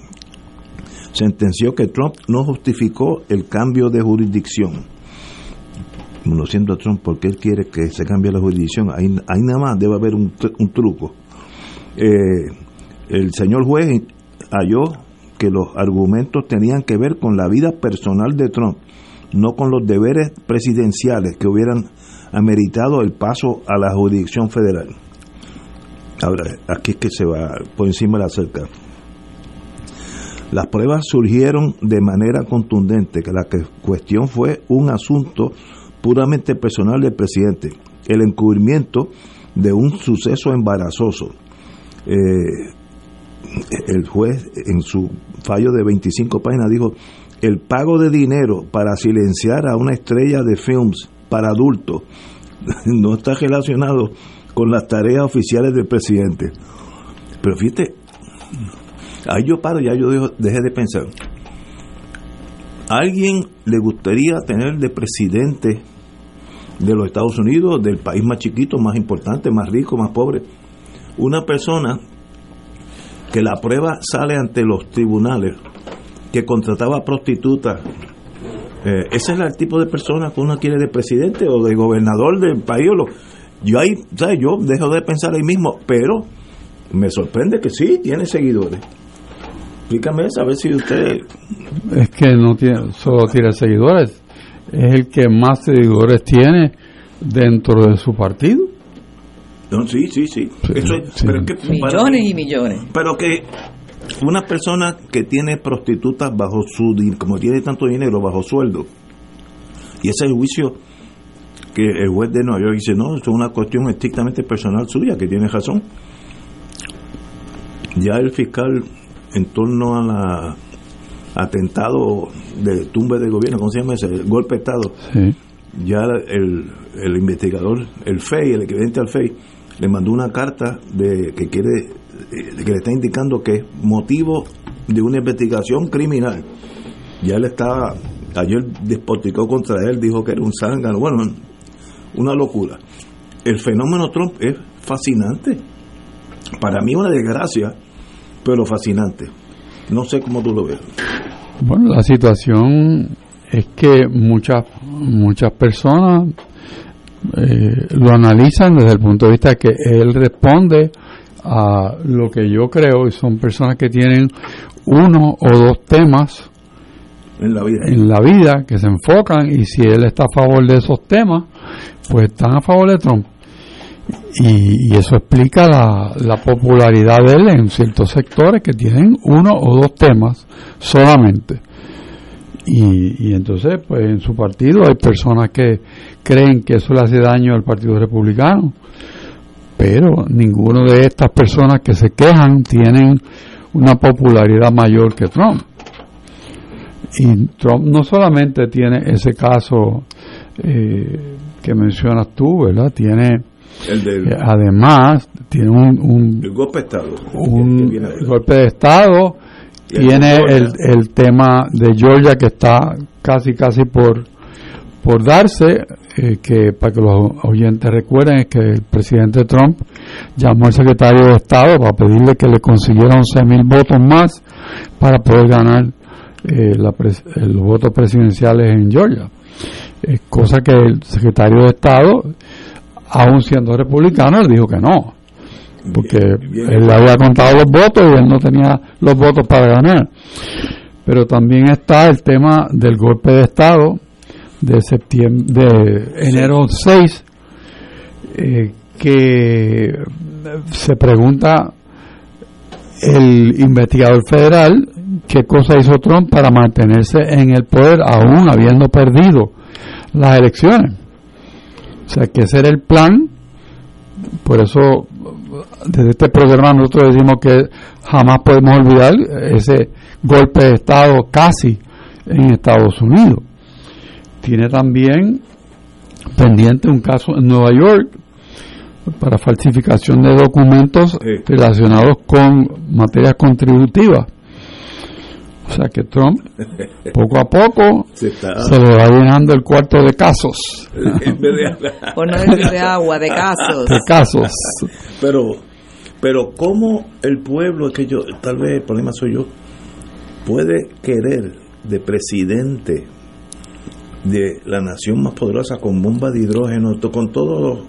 sentenció que Trump no justificó el cambio de jurisdicción. Conociendo a Trump, porque él quiere que se cambie la jurisdicción, ahí, nada más debe haber un, tr- un truco. Eh, el señor juez halló que los argumentos tenían que ver con la vida personal de Trump, no con los deberes presidenciales que hubieran ameritado el paso a la jurisdicción federal. Ahora, aquí es que se va por encima de la cerca. Las pruebas surgieron de manera contundente que la cuestión fue un asunto puramente personal del presidente, el encubrimiento de un suceso embarazoso. Eh, el juez en su fallo de 25 páginas dijo, el pago de dinero para silenciar a una estrella de films para adultos no está relacionado con las tareas oficiales del presidente. Pero fíjate, ahí yo paro, ya yo dejo- dejé de pensar. ¿A alguien le gustaría tener de presidente de los Estados Unidos, del país más chiquito, más importante, más rico, más pobre? Una persona que la prueba sale ante los tribunales, que contrataba prostitutas. Eh, ese es el tipo de persona que uno quiere de presidente o de gobernador del país. o lo- yo ahí, ¿sabes? Yo dejo de pensar ahí mismo, pero me sorprende que sí, tiene seguidores. Explícame eso, a ver si usted... Es que no tiene, solo tiene seguidores, es el que más seguidores tiene dentro de su partido. No, sí, sí, sí. Eso es- sí. pero es que para Millones y millones. Pero que una persona que tiene prostitutas bajo su, como tiene tanto dinero, bajo sueldo, y ese es el juicio que el juez de Nueva York dice, no, es una cuestión estrictamente personal suya, que tiene razón. Ya el fiscal en torno a la atentado de tumba de gobierno, ¿cómo se llama ese? El golpe de Estado, Sí. ya el, el investigador, el FEI, el equivalente al FEI, le mandó una carta de que quiere, que le está indicando que es motivo de una investigación criminal. Ya él estaba, ayer despoticó contra él, dijo que era un zángano, bueno, una locura. El fenómeno Trump es fascinante. Para mí una desgracia, pero fascinante. No sé cómo tú lo ves. Bueno, la situación es que muchas muchas personas eh, lo analizan desde el punto de vista que él responde a lo que yo creo y son personas que tienen uno o dos temas En la vida. en la vida que se enfocan y si él está a favor de esos temas, pues están a favor de Trump. Y, y eso explica la, la popularidad de él en ciertos sectores que tienen uno o dos temas solamente. Y, y entonces, pues en su partido hay personas que creen que eso le hace daño al Partido Republicano, pero ninguno de estas personas que se quejan tienen una popularidad mayor que Trump. Y Trump no solamente tiene ese caso eh, que mencionas tú, ¿verdad? Tiene, El del eh, además, tiene un, un, el golpe de Estado. un ahora. golpe de Estado, Y el tiene el, el tema de Georgia que está casi, casi por, por darse, eh, que para que los oyentes recuerden es que el presidente Trump llamó al secretario de Estado para pedirle que le consiguiera 11 mil votos más para poder ganar eh, la pres- eh, los votos presidenciales en Georgia. Eh, cosa que el secretario de Estado, aún siendo republicano, le dijo que no. Porque él había contado los votos y él no tenía los votos para ganar. Pero también está el tema del golpe de Estado de septiembre, de enero 6, eh, que se pregunta el investigador federal qué cosa hizo Trump para mantenerse en el poder aún habiendo perdido las elecciones. O sea, que ese era el plan. Por eso, desde este programa nosotros decimos que jamás podemos olvidar ese golpe de Estado casi en Estados Unidos. Tiene también pendiente un caso en Nueva York para falsificación de documentos relacionados con materias contributivas. O sea que Trump, poco a poco, Se se, está- le va llenando el cuarto de casos. Por no decir de agua, de casos. De casos. Pero, pero cómo el pueblo, es que yo, tal vez el problema soy yo, puede querer de presidente de la nación más poderosa con bomba de hidrógeno, to- con todo,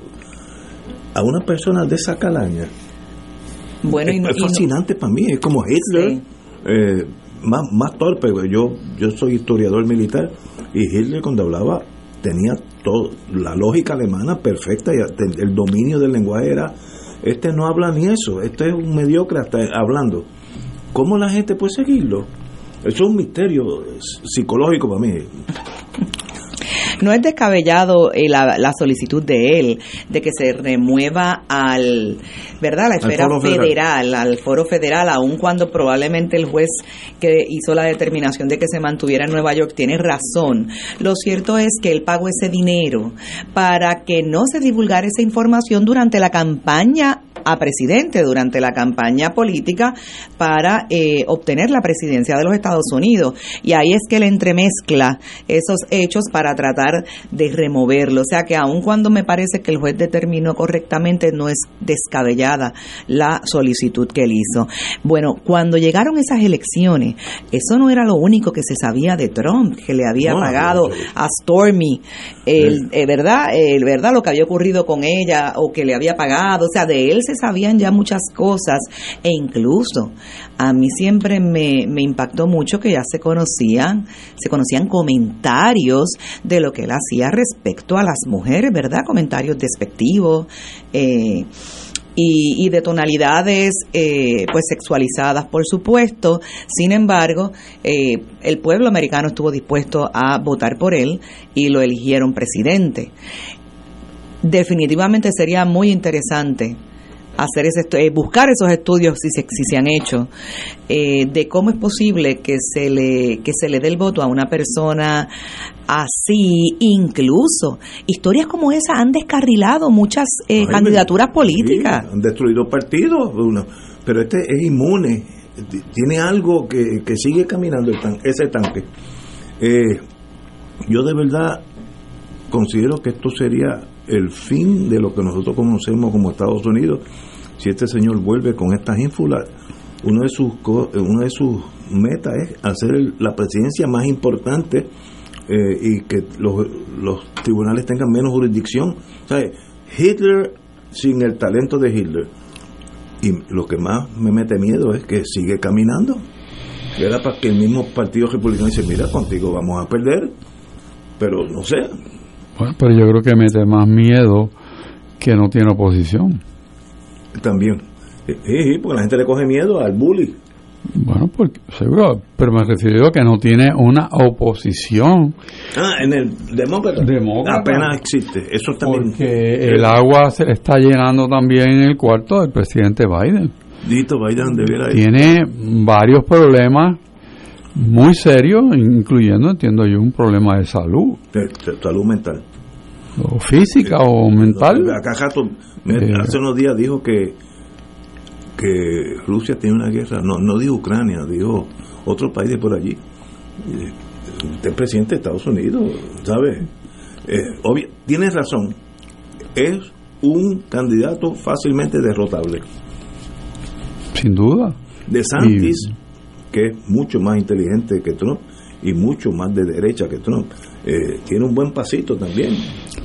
a una persona de esa calaña. Bueno, y es, no- es y no- fascinante para mí, es como Hitler, eh, más, más torpe. Yo, yo soy historiador militar y Hitler cuando hablaba tenía todo, la lógica alemana perfecta y el dominio del lenguaje era, este no habla ni eso, este es un mediocre hasta hablando. ¿Cómo la gente puede seguirlo? Eso es un misterio psicológico para mí. No es descabellado eh, la, la solicitud de él de que se remueva al, ¿verdad? La esfera federal, federal. al foro federal, aun cuando probablemente el juez que hizo la determinación de que se mantuviera en Nueva York tiene razón. Lo cierto es que él pagó ese dinero para que no se divulgara esa información durante la campaña a presidente durante la campaña política para eh, obtener la presidencia de los Estados Unidos. Y ahí es que él entremezcla esos hechos para tratar de removerlo. O sea que aun cuando me parece que el juez determinó correctamente, no es descabellada la solicitud que él hizo. Bueno, cuando llegaron esas elecciones, eso no era lo único que se sabía de Trump, que le había No, pagado no, no. a Stormy, el, eh, ¿verdad? El, ¿verdad? Lo que había ocurrido con ella o que le había pagado. O sea, de él se sabían ya muchas cosas e incluso a mí siempre me, me impactó mucho que ya se conocían, se conocían comentarios de lo que él hacía respecto a las mujeres, ¿verdad? Comentarios despectivos. Eh, y, y de tonalidades eh, pues sexualizadas por supuesto sin embargo eh, el pueblo americano estuvo dispuesto a votar por él y lo eligieron presidente definitivamente sería muy interesante hacer ese eh, buscar esos estudios si se, si se han hecho eh, de cómo es posible que se le que se le dé el voto a una persona así incluso historias como esa han descarrilado muchas eh, Ay, candidaturas Sí, políticas han destruido partidos, uno. pero este es inmune, tiene algo que, que sigue caminando el tan- ese tanque. Eh, yo de verdad considero que esto sería el fin de lo que nosotros conocemos como Estados Unidos si este señor vuelve con estas ínfulas. Uno de sus co- uno de sus metas es hacer la presidencia más importante eh, y que los, los tribunales tengan menos jurisdicción. ¿Sabe? Hitler sin el talento de Hitler. Y lo que más me mete miedo es que sigue caminando. Era para que el mismo partido republicano dice, mira, contigo vamos a perder. Pero no sé. Bueno, pero yo creo que mete más miedo que no tiene oposición. También. Sí, sí, porque la gente le coge miedo al bully. Bueno, porque seguro, pero me refiero a que no tiene una oposición. Ah, en el demócrata. Demócrata. Apenas existe. Eso también. Que el agua se está llenando también en el cuarto del presidente Biden. Dito Biden debiera ir. Tiene varios problemas muy serios, incluyendo, entiendo yo, un problema de salud, salud mental. o física o mental. Acá Jato, Eh. hace unos días dijo que que Rusia tiene una guerra, no, no dijo Ucrania, dijo otro país de por allí. Eh, Usted es presidente de Estados Unidos, ¿sabe? Eh, obvio, tiene razón, es un candidato fácilmente derrotable. Sin duda. De Santis, que es mucho más inteligente que Trump y mucho más de derecha que Trump, eh, tiene un buen pasito también.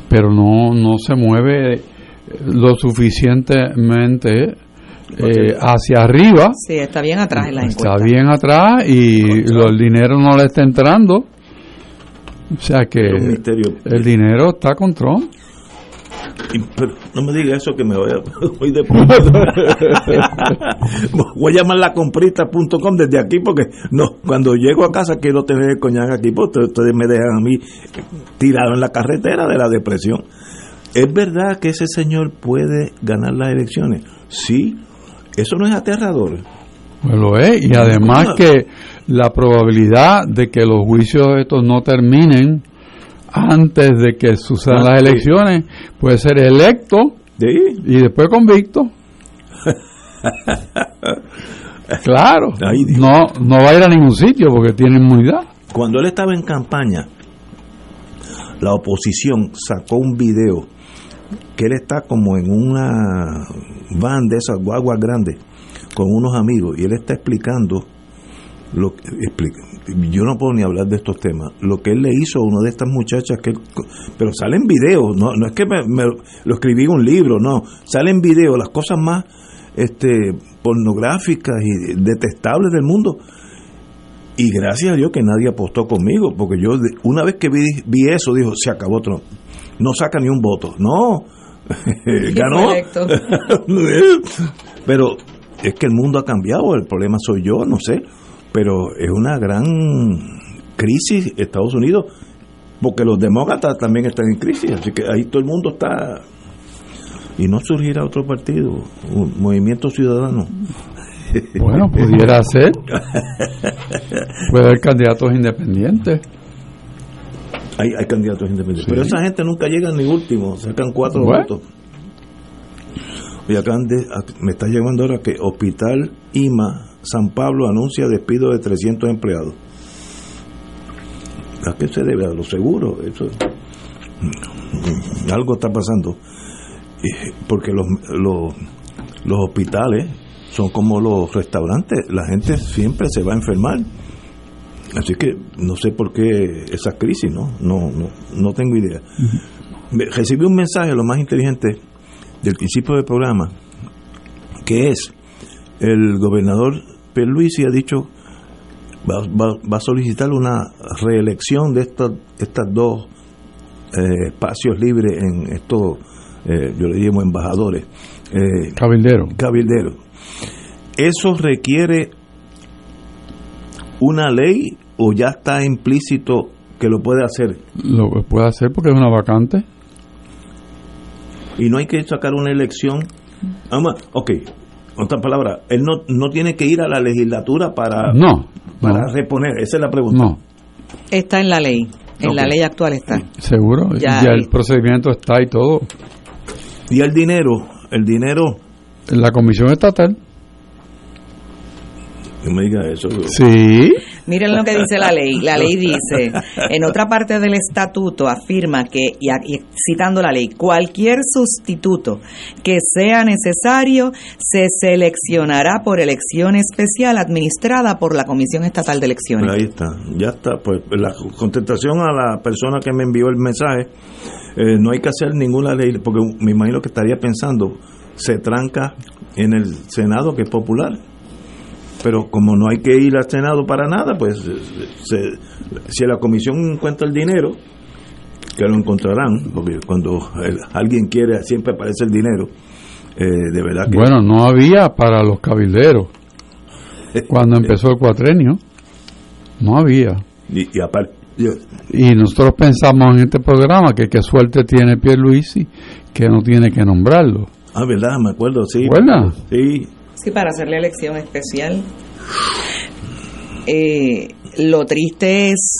pero no, no se mueve lo suficientemente eh, hacia arriba. sí está bien atrás en la Está encuesta bien atrás y lo- el dinero no le está entrando. O sea que el dinero está con Trump. Pero no me diga eso que me voy, a, voy de voy a llamar la comprista.com desde aquí porque no cuando llego a casa quiero tener el coñac aquí porque ustedes me dejan a mí tirado en la carretera de la depresión. Es verdad que ese señor puede ganar las elecciones sí. Eso no es aterrador Pues lo es. Y además que la probabilidad de que los juicios estos no terminen antes de que sucedan Ah, las sí. elecciones puede ser electo Sí. y después convicto. Claro, Ay, no, no va a ir a ningún sitio porque tiene inmunidad. Cuando él estaba en campaña, la oposición sacó un video que él está como en una van de esas guaguas grandes con unos amigos y él está explicando lo que explica, yo no puedo ni hablar de estos temas lo que él le hizo a una de estas muchachas que él- pero salen videos no, no es que me, me lo escribí en un libro no salen videos las cosas más este pornográficas y detestables del mundo y gracias a Dios que nadie apostó conmigo, porque yo una vez que vi, vi eso, dijo, se acabó Trump. No saca ni un voto. No, ganó. Correcto. Pero es que el mundo ha cambiado, el problema soy yo, no sé. Pero es una gran crisis Estados Unidos, porque los demócratas también están en crisis, así que ahí todo el mundo está... Y no surgirá otro partido, un movimiento ciudadano. Bueno, pudiera ser. Puede haber candidatos independientes. Hay, hay candidatos independientes. Sí. Pero esa gente nunca llega ni último, sacan cuatro Bueno. votos. Oye, acaban de- ac- me está llegando ahora que Hospital IMA San Pablo anuncia despido de 300 empleados. ¿A qué se debe? A los seguros. Eso, mm, algo está pasando. Eh, Porque los, los, los hospitales son como los restaurantes. La gente siempre se va a enfermar. Así que no sé por qué esa crisis, ¿no? No, no, no tengo idea. Recibí un mensaje, lo más inteligente, del principio del programa, que es, el gobernador Pierluisi ha dicho, va, va- va a solicitar una reelección de estos, estas dos eh, espacios libres en estos, eh, yo le llamo embajadores. eh, Cabildero. cabilderos. ¿Eso requiere una ley o ya está implícito que lo puede hacer? Lo puede hacer porque es una vacante. Y no hay que sacar una elección. Vamos, ok, otra palabra, él no, no tiene que ir a la legislatura para, No, para no. reponer, esa es la pregunta. No, Está en la ley. En la ley actual está. seguro. Ya, el procedimiento está y todo. Y el dinero, el dinero, En la comisión estatal. no me diga eso. Sí. Miren lo que dice la ley. La ley dice, en otra parte del estatuto afirma que, y y citando la ley, cualquier sustituto que sea necesario se seleccionará por elección especial administrada por la Comisión Estatal de Elecciones. Ahí está, ya está. Pues la contestación a la persona que me envió el mensaje, eh, no hay que hacer ninguna ley, porque me imagino que estaría pensando, se tranca en el Senado, que es popular. Pero como no hay que ir al Senado para nada, pues eh, se- si la comisión encuentra el dinero, que lo encontrarán, porque cuando el- alguien quiere siempre aparece el dinero, eh, de verdad que... Bueno, no había para los cabilderos. Cuando empezó el cuatrenio, no había. Y, y aparte, yo- Y nosotros pensamos en este programa que qué suerte tiene Pierluisi que no tiene que nombrarlo. ah, verdad, me acuerdo, sí. Buena. Sí, Sí, para hacer la elección especial. Eh, lo triste es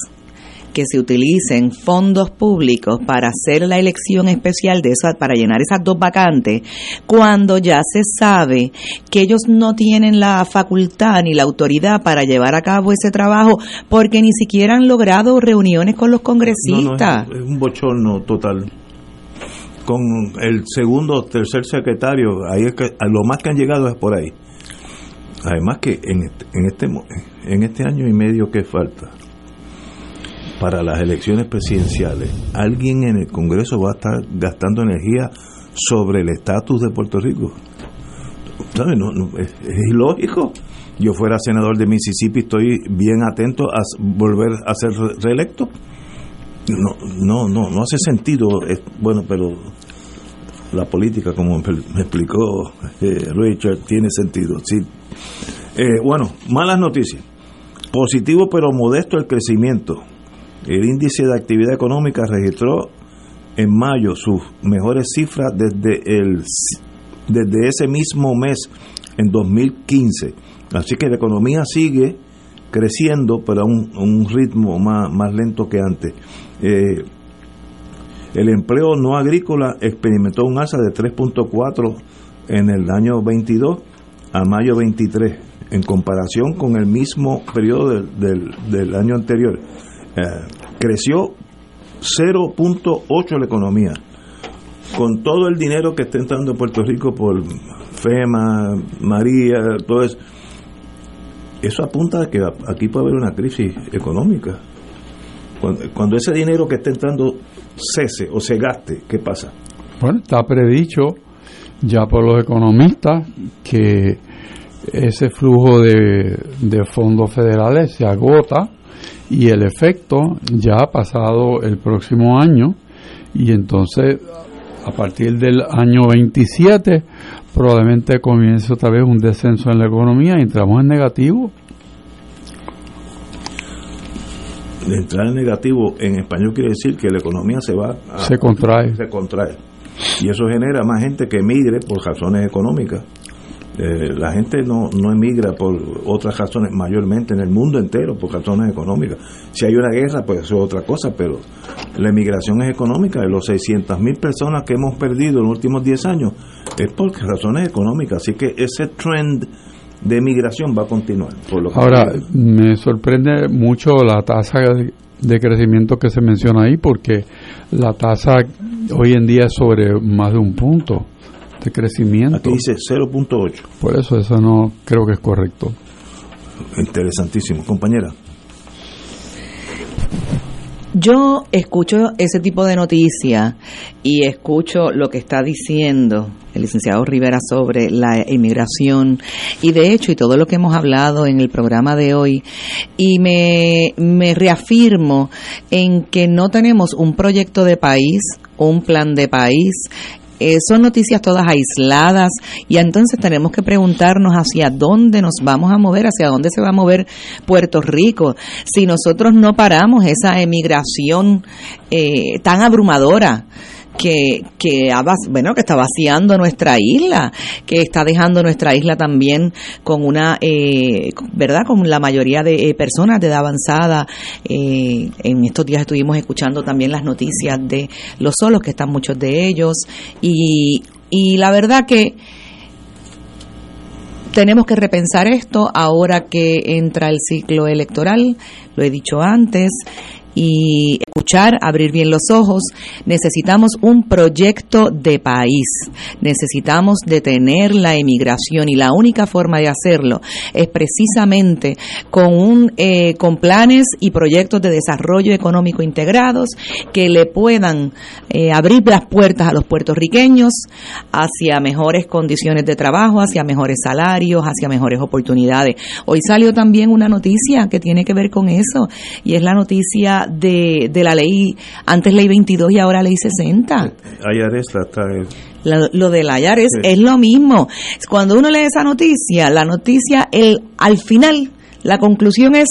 que se utilicen fondos públicos para hacer la elección especial de esa, para llenar esas dos vacantes, cuando ya se sabe que ellos no tienen la facultad ni la autoridad para llevar a cabo ese trabajo, porque ni siquiera han logrado reuniones con los No, no, congresistas. es, es un bochorno total. Con el segundo o tercer secretario, ahí lo más que han llegado es por ahí. Además que en este, en este, en este año y medio que falta para las elecciones presidenciales, alguien en el Congreso va a estar gastando energía sobre el estatus de Puerto Rico. No, no, es, es ilógico. Yo fuera senador de Mississippi, estoy bien atento a volver a ser re- reelecto. No, no, no, no hace sentido. Bueno, pero la política, como me explicó eh, Richard, tiene sentido. Sí. Eh, bueno, malas noticias. Positivo pero modesto el crecimiento. El índice de actividad económica registró en mayo sus mejores cifras desde el desde ese mismo mes en 2015. Así que la economía sigue creciendo, pero a un, a un ritmo más, más lento que antes. Eh, el empleo no agrícola experimentó un alza de 3.4 en el año 22 a mayo 23. en comparación con el mismo periodo del, del, año anterior, eh, creció 0.8 la economía. Con todo el dinero que está entrando en Puerto Rico por FEMA, María, todo eso, eso apunta a que aquí puede haber una crisis económica. Cuando, cuando ese dinero que está entrando cese o se gaste, ¿qué pasa? Bueno, está predicho ya por los economistas que ese flujo de, de fondos federales se agota y el efecto ya ha pasado el próximo año y entonces a partir del año 27 probablemente comience otra vez un descenso en la economía entramos en negativo. De entrar en negativo en español quiere decir que la economía se va a, Se contrae. se contrae. Y eso genera más gente que emigre por razones económicas. Eh, la gente no, no emigra por otras razones mayormente en el mundo entero por razones económicas. Si hay una guerra pues eso es otra cosa pero la emigración es económica. De los 600 mil personas que hemos perdido en los últimos 10 años es por razones económicas. Así que ese trend de emigración va a continuar por lo que Ahora, me sorprende mucho la tasa de crecimiento que se menciona ahí, porque la tasa hoy en día es sobre más de un punto de crecimiento. Aquí dice 0.8. Por eso, eso no creo que es correcto. Interesantísimo. Compañera. Yo escucho ese tipo de noticias y escucho lo que está diciendo el licenciado Rivera sobre la inmigración y de hecho y todo lo que hemos hablado en el programa de hoy. Y me, me reafirmo en que no tenemos un proyecto de país, un plan de país, eh, son noticias todas aisladas y entonces tenemos que preguntarnos hacia dónde nos vamos a mover, hacia dónde se va a mover Puerto Rico. Si nosotros no paramos esa emigración eh, tan abrumadora que, que, ha bueno, que está vaciando nuestra isla, que está dejando nuestra isla también con una, eh, ¿verdad? Con la mayoría de eh, personas de edad avanzada. Eh, en estos días estuvimos escuchando también las noticias de los solos, que están muchos de ellos. Y, y la verdad que tenemos que repensar esto ahora que entra el ciclo electoral, lo he dicho antes, y abrir bien los ojos. Necesitamos un proyecto de país, necesitamos detener la emigración y la única forma de hacerlo es precisamente con, un, eh, con planes y proyectos de desarrollo económico integrados que le puedan eh, abrir las puertas a los puertorriqueños hacia mejores condiciones de trabajo, hacia mejores salarios, hacia mejores oportunidades. Hoy salió también una noticia que tiene que ver con eso y es la noticia de la ley, antes ley 22 y ahora ley 60. IRS la trae. Lo, lo del IARES Sí. es lo mismo. Cuando uno lee esa noticia, la noticia, el, al final, la conclusión es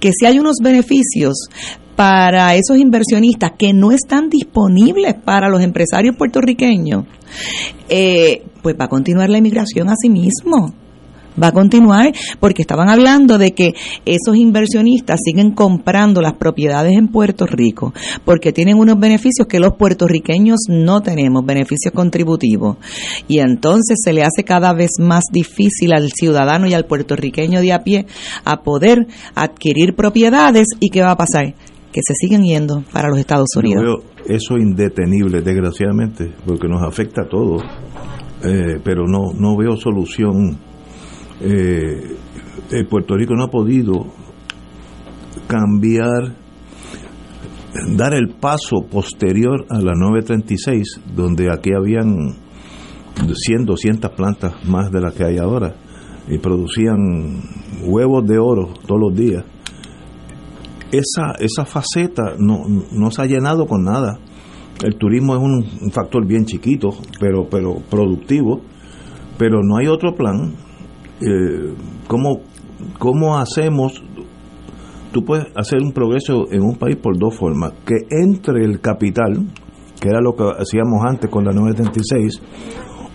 que si hay unos beneficios para esos inversionistas que no están disponibles para los empresarios puertorriqueños, eh, pues va a continuar la inmigración a sí mismo. Va a continuar porque estaban hablando de que esos inversionistas siguen comprando las propiedades en Puerto Rico porque tienen unos beneficios que los puertorriqueños no tenemos, beneficios contributivos. Y entonces se le hace cada vez más difícil al ciudadano y al puertorriqueño de a pie a poder adquirir propiedades y ¿qué va a pasar? Que se siguen yendo para los Estados Yo Unidos. veo eso indetenible, desgraciadamente, porque nos afecta a todos, eh, pero no, no veo solución. Eh, eh, Puerto Rico no ha podido cambiar, dar el paso posterior a la 936, donde aquí habían 100, 200 plantas más de las que hay ahora, y producían huevos de oro todos los días esa, esa faceta no, no se ha llenado con nada. El turismo es un, un factor bien chiquito, pero, pero productivo, pero no hay otro plan. Eh, ¿cómo, ¿Cómo hacemos? Tú puedes hacer un progreso en un país por dos formas. Que entre el capital, que era lo que hacíamos antes con la 936,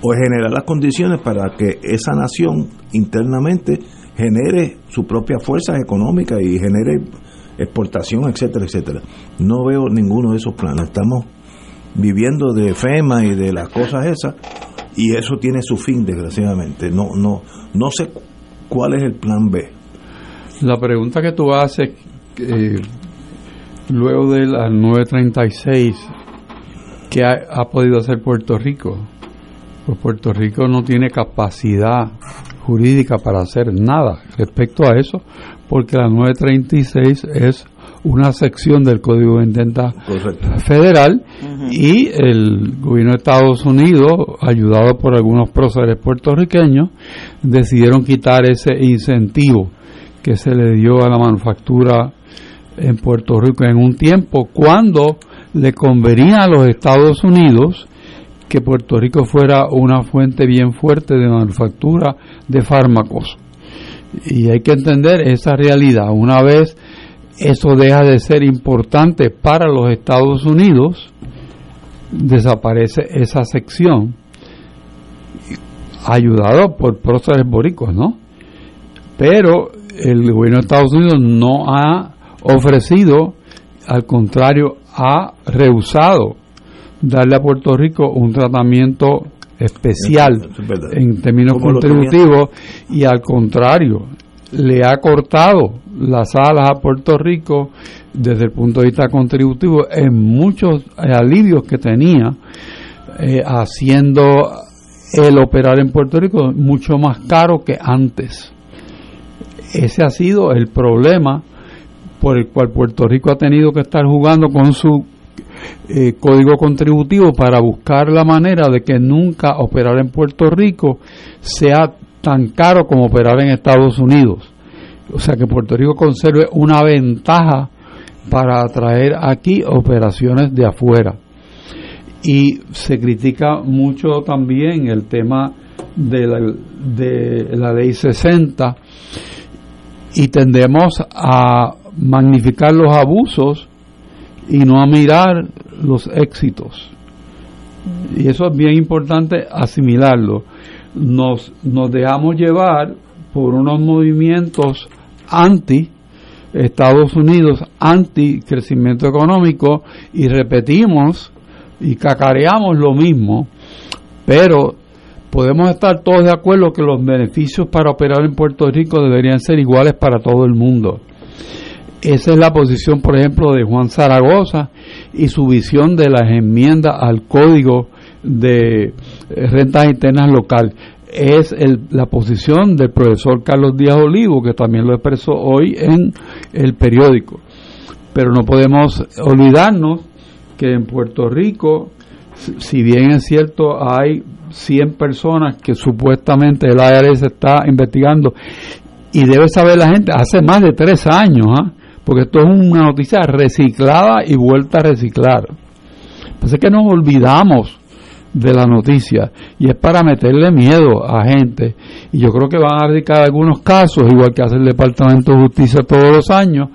o generar las condiciones para que esa nación internamente genere su propia fuerza económica y genere exportación, etcétera, etcétera. No veo ninguno de esos planes. Estamos viviendo de FEMA y de las cosas esas y eso tiene su fin, desgraciadamente. No, no, no sé ¿Cuál es el plan B? La pregunta que tú haces, eh, luego de las 936, ¿qué ha, ha podido hacer Puerto Rico? Pues Puerto Rico no tiene capacidad jurídica para hacer nada respecto a eso, porque la 936 es una sección del Código de Intenta Federal y el gobierno de Estados Unidos, ayudado por algunos próceres puertorriqueños, decidieron quitar ese incentivo que se le dio a la manufactura en Puerto Rico en un tiempo cuando le convenía a los Estados Unidos que Puerto Rico fuera una fuente bien fuerte de manufactura de fármacos. Y hay que entender esa realidad. Una vez eso deja de ser importante para los Estados Unidos, desaparece esa sección, ayudado por próceres boricos, ¿no? Pero el gobierno de Estados Unidos no ha ofrecido, al contrario, ha rehusado darle a Puerto Rico un tratamiento especial en términos contributivos y al contrario, le ha cortado las alas a Puerto Rico desde el punto de vista contributivo en muchos alivios que tenía, eh, haciendo el operar en Puerto Rico mucho más caro que antes. Ese ha sido el problema por el cual Puerto Rico ha tenido que estar jugando con su eh, código contributivo para buscar la manera de que nunca operar en Puerto Rico sea tan caro como operar en Estados Unidos. O sea que Puerto Rico conserve una ventaja para atraer aquí operaciones de afuera. Y se critica mucho también el tema de la, de la ley 60 y tendemos a magnificar los abusos y no a mirar los éxitos. Y eso es bien importante asimilarlo. Nos, nos dejamos llevar por unos movimientos anti Estados Unidos, anti crecimiento económico y repetimos y cacareamos lo mismo, pero podemos estar todos de acuerdo que los beneficios para operar en Puerto Rico deberían ser iguales para todo el mundo. Esa es la posición, por ejemplo, de Juan Zaragoza y su visión de las enmiendas al Código de Rentas Internas Local. Es la posición del profesor Carlos Díaz Olivo, que también lo expresó hoy en el periódico. Pero no podemos olvidarnos que en Puerto Rico, si bien es cierto, hay 100 personas que supuestamente el IRS está investigando y debe saber la gente, hace más de tres años, ¿ah? porque esto es una noticia reciclada y vuelta a reciclar. Pues es que nos olvidamos de la noticia y es para meterle miedo a gente. Y yo creo que van a radicar algunos casos, igual que hace el Departamento de Justicia todos los años,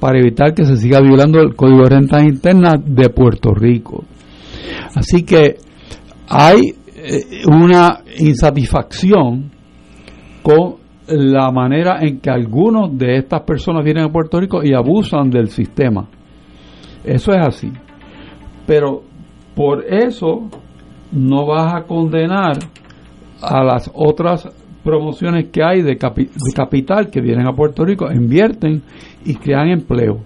para evitar que se siga violando el Código de Rentas Internas de Puerto Rico. Así que hay eh, una insatisfacción con la manera en que algunos de estas personas vienen a Puerto Rico y abusan del sistema. Eso es así. Pero por eso no vas a condenar a las otras promociones que hay de, de capital que vienen a Puerto Rico, invierten y crean empleo.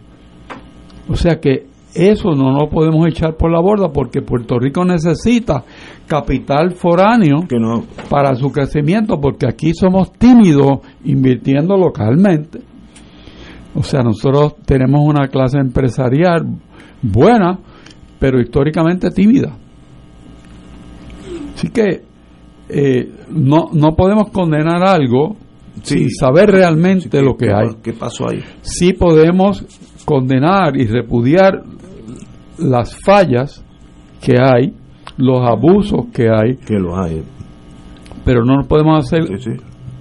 O sea que eso no lo podemos echar por la borda porque Puerto Rico necesita capital foráneo para su crecimiento porque aquí somos tímidos invirtiendo localmente. O sea, nosotros tenemos una clase empresarial buena, pero históricamente tímida. Así que eh, no, no podemos condenar algo sin saber realmente lo que hay. ¿Qué pasó ahí? Sí podemos condenar y repudiar las fallas que hay, los abusos que hay. Que los hay. Pero no podemos hacer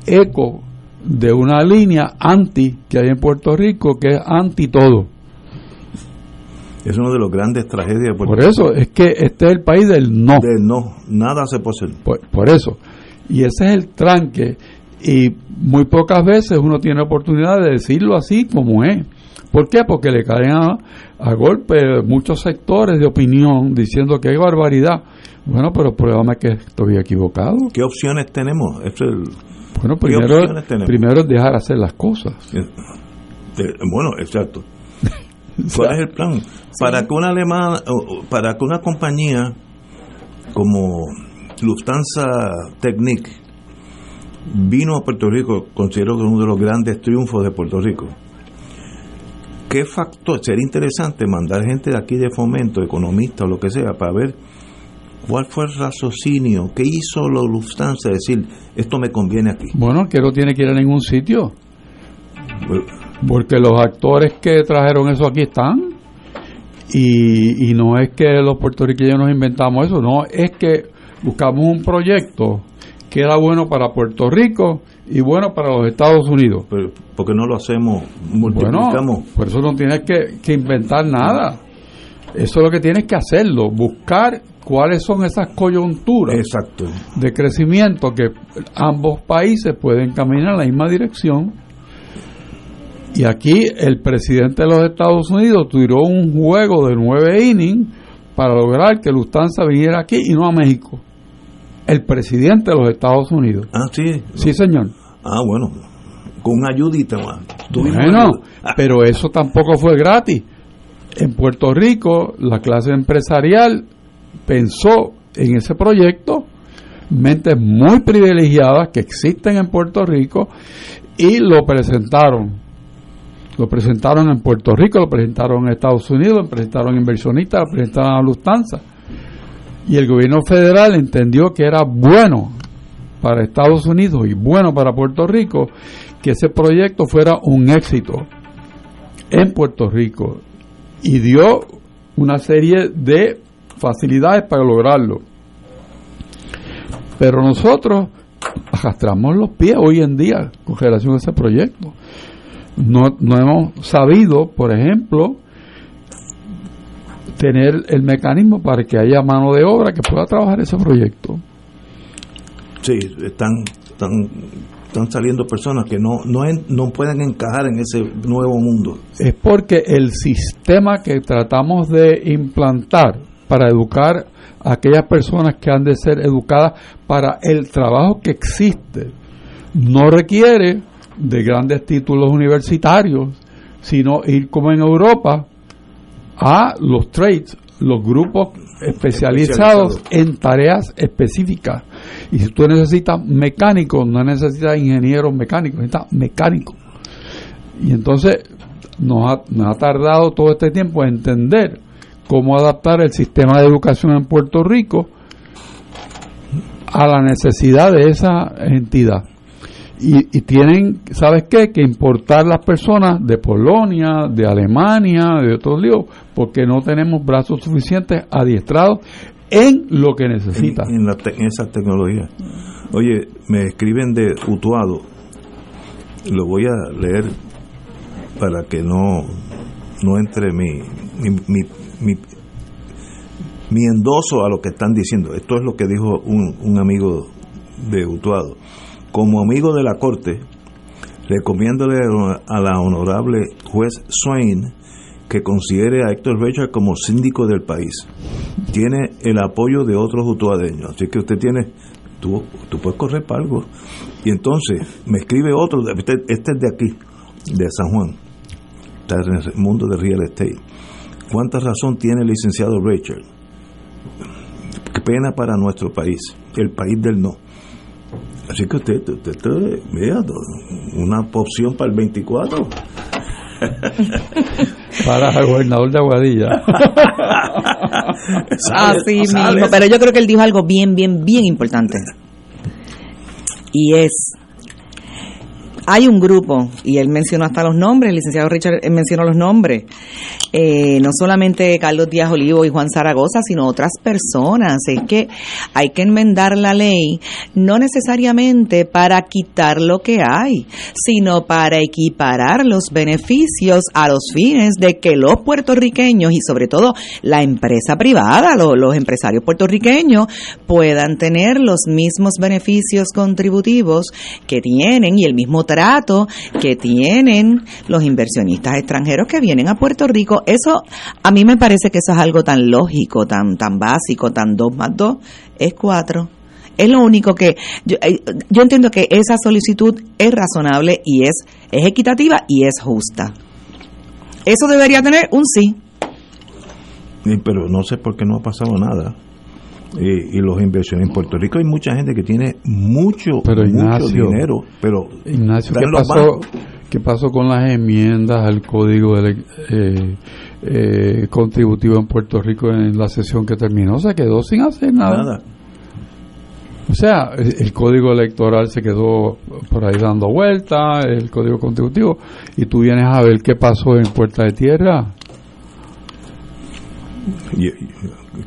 eco de una línea anti que hay en Puerto Rico, que es anti todo. Es una de las grandes tragedias de Puerto Por eso, es que este es el país del no. Del no, nada se puede hacer. Por, eso. Y ese es el tranque. Y muy pocas veces uno tiene oportunidad de decirlo así como es ¿Por qué? Porque le caen a, a golpe muchos sectores de opinión diciendo que hay barbaridad. Bueno, pero el problema es que estoy equivocado. ¿Qué opciones tenemos? Es el, Bueno, ¿Qué primero, primero es dejar hacer las cosas. bueno, exacto. ¿Cuál es el plan? Para que una alemana, para que una compañía como Lufthansa Technik vino a Puerto Rico, considero que es uno de los grandes triunfos de Puerto Rico. ¿Qué factor? Sería interesante mandar gente de aquí de fomento, economistas o lo que sea, para ver cuál fue el raciocinio, qué hizo la Lufthansa, decir, esto me conviene aquí. Bueno, que no tiene que ir a ningún sitio. Porque los actores que trajeron eso aquí están. Y, y no es que los puertorriqueños nos inventamos eso, no, es que buscamos un proyecto que era bueno para Puerto Rico y bueno para los Estados Unidos. Pero, ¿Por qué no lo hacemos, Bueno, multiplicamos? por eso no tienes que, que inventar nada. Eso es lo que tienes que hacerlo, buscar cuáles son esas coyunturas Exacto. de crecimiento que ambos países pueden caminar en la misma dirección. Y aquí el presidente de los Estados Unidos tiró un juego de nueve innings para lograr que Lufthansa viniera aquí y no a México. El presidente de los Estados Unidos. Ah, sí. Sí, señor. Ah, bueno. Con una ayudita más. Bueno, ayuda. pero eso tampoco fue gratis. En Puerto Rico, la clase empresarial pensó en ese proyecto, mentes muy privilegiadas que existen en Puerto Rico, y lo presentaron. Lo presentaron en Puerto Rico, lo presentaron en Estados Unidos, lo presentaron inversionistas, lo presentaron a Lufthansa. Y el gobierno federal entendió que era bueno para Estados Unidos y bueno para Puerto Rico que ese proyecto fuera un éxito en Puerto Rico y dio una serie de facilidades para lograrlo. Pero nosotros arrastramos los pies hoy en día con relación a ese proyecto. No, no hemos sabido, por ejemplo, tener el mecanismo para que haya mano de obra que pueda trabajar ese proyecto. Sí, están, están, están saliendo personas que no, no, en- no pueden encajar en ese nuevo mundo. es porque el sistema que tratamos de implantar para educar a aquellas personas que han de ser educadas para el trabajo que existe no requiere de grandes títulos universitarios, sino ir como en Europa a los trades, los grupos especializados en tareas específicas. Y si tú necesitas mecánicos, no necesitas ingenieros mecánicos, necesitas mecánicos. Y entonces nos ha, nos ha tardado todo este tiempo en entender cómo adaptar el sistema de educación en Puerto Rico a la necesidad de esa entidad. Y, y tienen, ¿sabes qué? Que importar las personas de Polonia, de Alemania, de otros líos, porque no tenemos brazos suficientes adiestrados en lo que necesitan. En, en la te- en esa tecnología. Oye, me escriben de Utuado. Lo voy a leer para que no, no entre mi, mi, mi, mi, mi endoso a lo que están diciendo. Esto es lo que dijo un, un amigo de Utuado. Como amigo de la Corte, recomiéndole a la honorable juez Swain que considere a Héctor Richard como síndico del país. Tiene el apoyo de otros utuadeños. Así que usted tiene, tú, tú puedes correr para algo. Y entonces me escribe otro, este, este es de aquí, de San Juan, está en el mundo de real estate. ¿Cuánta razón tiene el licenciado Richard? Qué pena para nuestro país, el país del no. Así que usted, usted, usted, vea, una opción para el 24. Para el gobernador de Aguadilla. Así mismo, pero yo creo que él dijo algo bien, bien, bien importante. Y es, hay un grupo, y él mencionó hasta los nombres, el licenciado Richard mencionó los nombres, eh, no solamente Carlos Díaz Olivo y Juan Zaragoza, sino otras personas. Es que hay que enmendar la ley, no necesariamente para quitar lo que hay, sino para equiparar los beneficios a los fines de que los puertorriqueños y sobre todo la empresa privada, los, los empresarios puertorriqueños, puedan tener los mismos beneficios contributivos que tienen y el mismo trato que tienen los inversionistas extranjeros que vienen a Puerto Rico. Eso, a mí me parece que eso es algo tan lógico, tan, tan básico, tan dos más dos es cuatro. Es lo único que yo, eh, yo entiendo que esa solicitud es razonable y es, es equitativa y es justa. Eso debería tener un sí. Y- pero no sé por qué no ha pasado nada. Y, y los inversiones en Puerto Rico hay mucha gente que tiene mucho, Pero mucho Ignacio, dinero, pero Ignacio, ¿qué pasó, bancos. ¿Qué pasó con las enmiendas al código ele- eh, eh, contributivo en Puerto Rico en la sesión que terminó? Se quedó sin hacer nada. Nada. O sea, el, código electoral se quedó por ahí dando vueltas, el código contributivo, y tú vienes a ver qué pasó en Puerta de Tierra.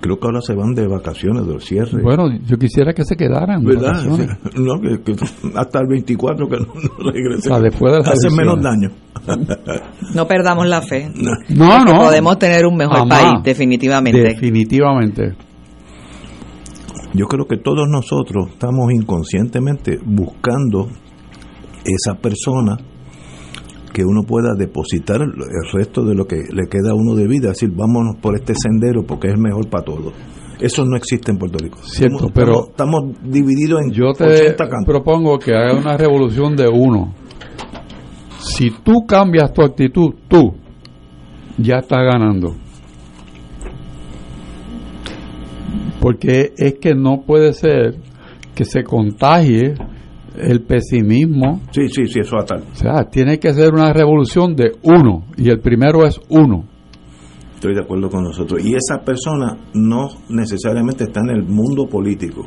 Creo que ahora se van de vacaciones del cierre. Bueno, yo quisiera que se quedaran. ¿Verdad? No, que, que hasta el 24 que no, no regresen. O sea, después de las Hacen menos daño. No perdamos la fe. No, no. Podemos tener un mejor país, definitivamente. Definitivamente. Yo creo que todos nosotros estamos inconscientemente buscando esa persona que uno pueda depositar el resto de lo que le queda a uno de vida, decir, vámonos por este sendero porque es mejor para todos. Eso no existe en Puerto Rico. Cierto, Estamos- pero estamos, estamos divididos en Yo te 80 campos. propongo que haga una revolución de uno. Si tú cambias tu actitud, tú ya estás ganando. Porque es que no puede ser que se contagie el pesimismo. Sí, sí, sí, eso va a estar. O sea, tiene que ser una revolución de uno. Y el primero es uno. Estoy de acuerdo con nosotros. Y esa persona no necesariamente está en el mundo político.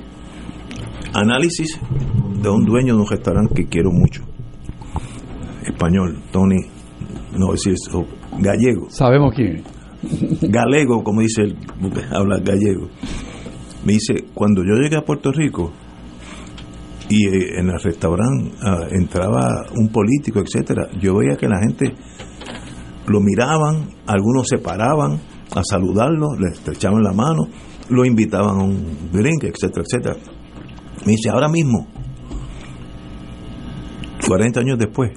Análisis de un dueño de un restaurante que quiero mucho. Español, Tony, no decir eso, gallego. Sabemos quién. Galego, como dice él, habla gallego. Me dice, cuando yo llegué a Puerto Rico y eh, en el restaurante ah, entraba un político, etcétera, yo veía que la gente lo miraban, algunos se paraban a saludarlo, le estrechaban la mano, lo invitaban a un drink, etcétera, etcétera. Me dice, ahora mismo, 40 años después,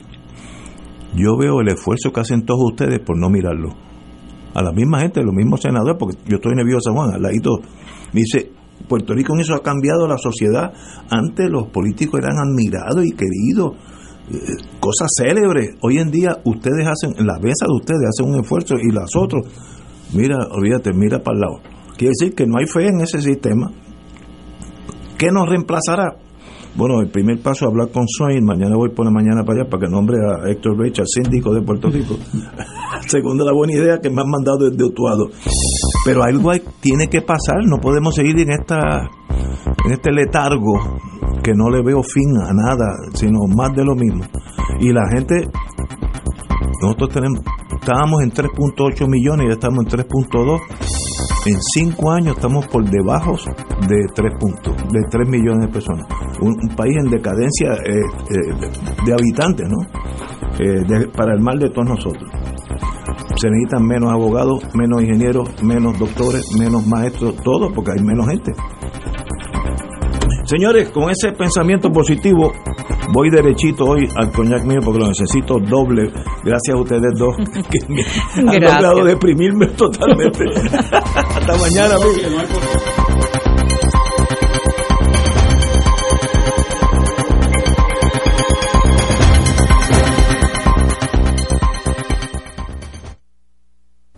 yo veo el esfuerzo que hacen todos ustedes por no mirarlo. A la misma gente, los mismos senadores, porque yo estoy en San Juan, al ladito, me dice, Puerto Rico en eso ha cambiado la sociedad. Antes los políticos eran admirados y queridos, eh, cosas célebres. Hoy en día ustedes hacen, la mesa de ustedes hacen un esfuerzo y las otras, mira, olvídate, mira para el lado. Quiere decir que no hay fe en ese sistema. ¿Qué nos reemplazará? Bueno, el primer paso es hablar con Swain. Mañana voy por la mañana para allá para que nombre a Héctor Richard, síndico de Puerto Rico. Segunda la buena idea que me han mandado desde Utuado. Pero algo tiene que pasar. No podemos seguir en esta en este letargo que no le veo fin a nada, sino más de lo mismo. Y la gente, nosotros tenemos, estábamos en 3.8 millones y estamos en 3.2 en cinco años estamos por debajo de tres puntos, de 3 millones de personas. Un, país en decadencia eh, eh, de, habitantes, ¿no? Eh, para el mal de todos nosotros. Se necesitan menos abogados, menos ingenieros, menos doctores, menos maestros, todo, porque hay menos gente. Señores, con ese pensamiento positivo, voy derechito hoy al coñac mío porque lo necesito doble. Gracias a ustedes dos que me han logrado deprimirme totalmente. Hasta mañana, amigos.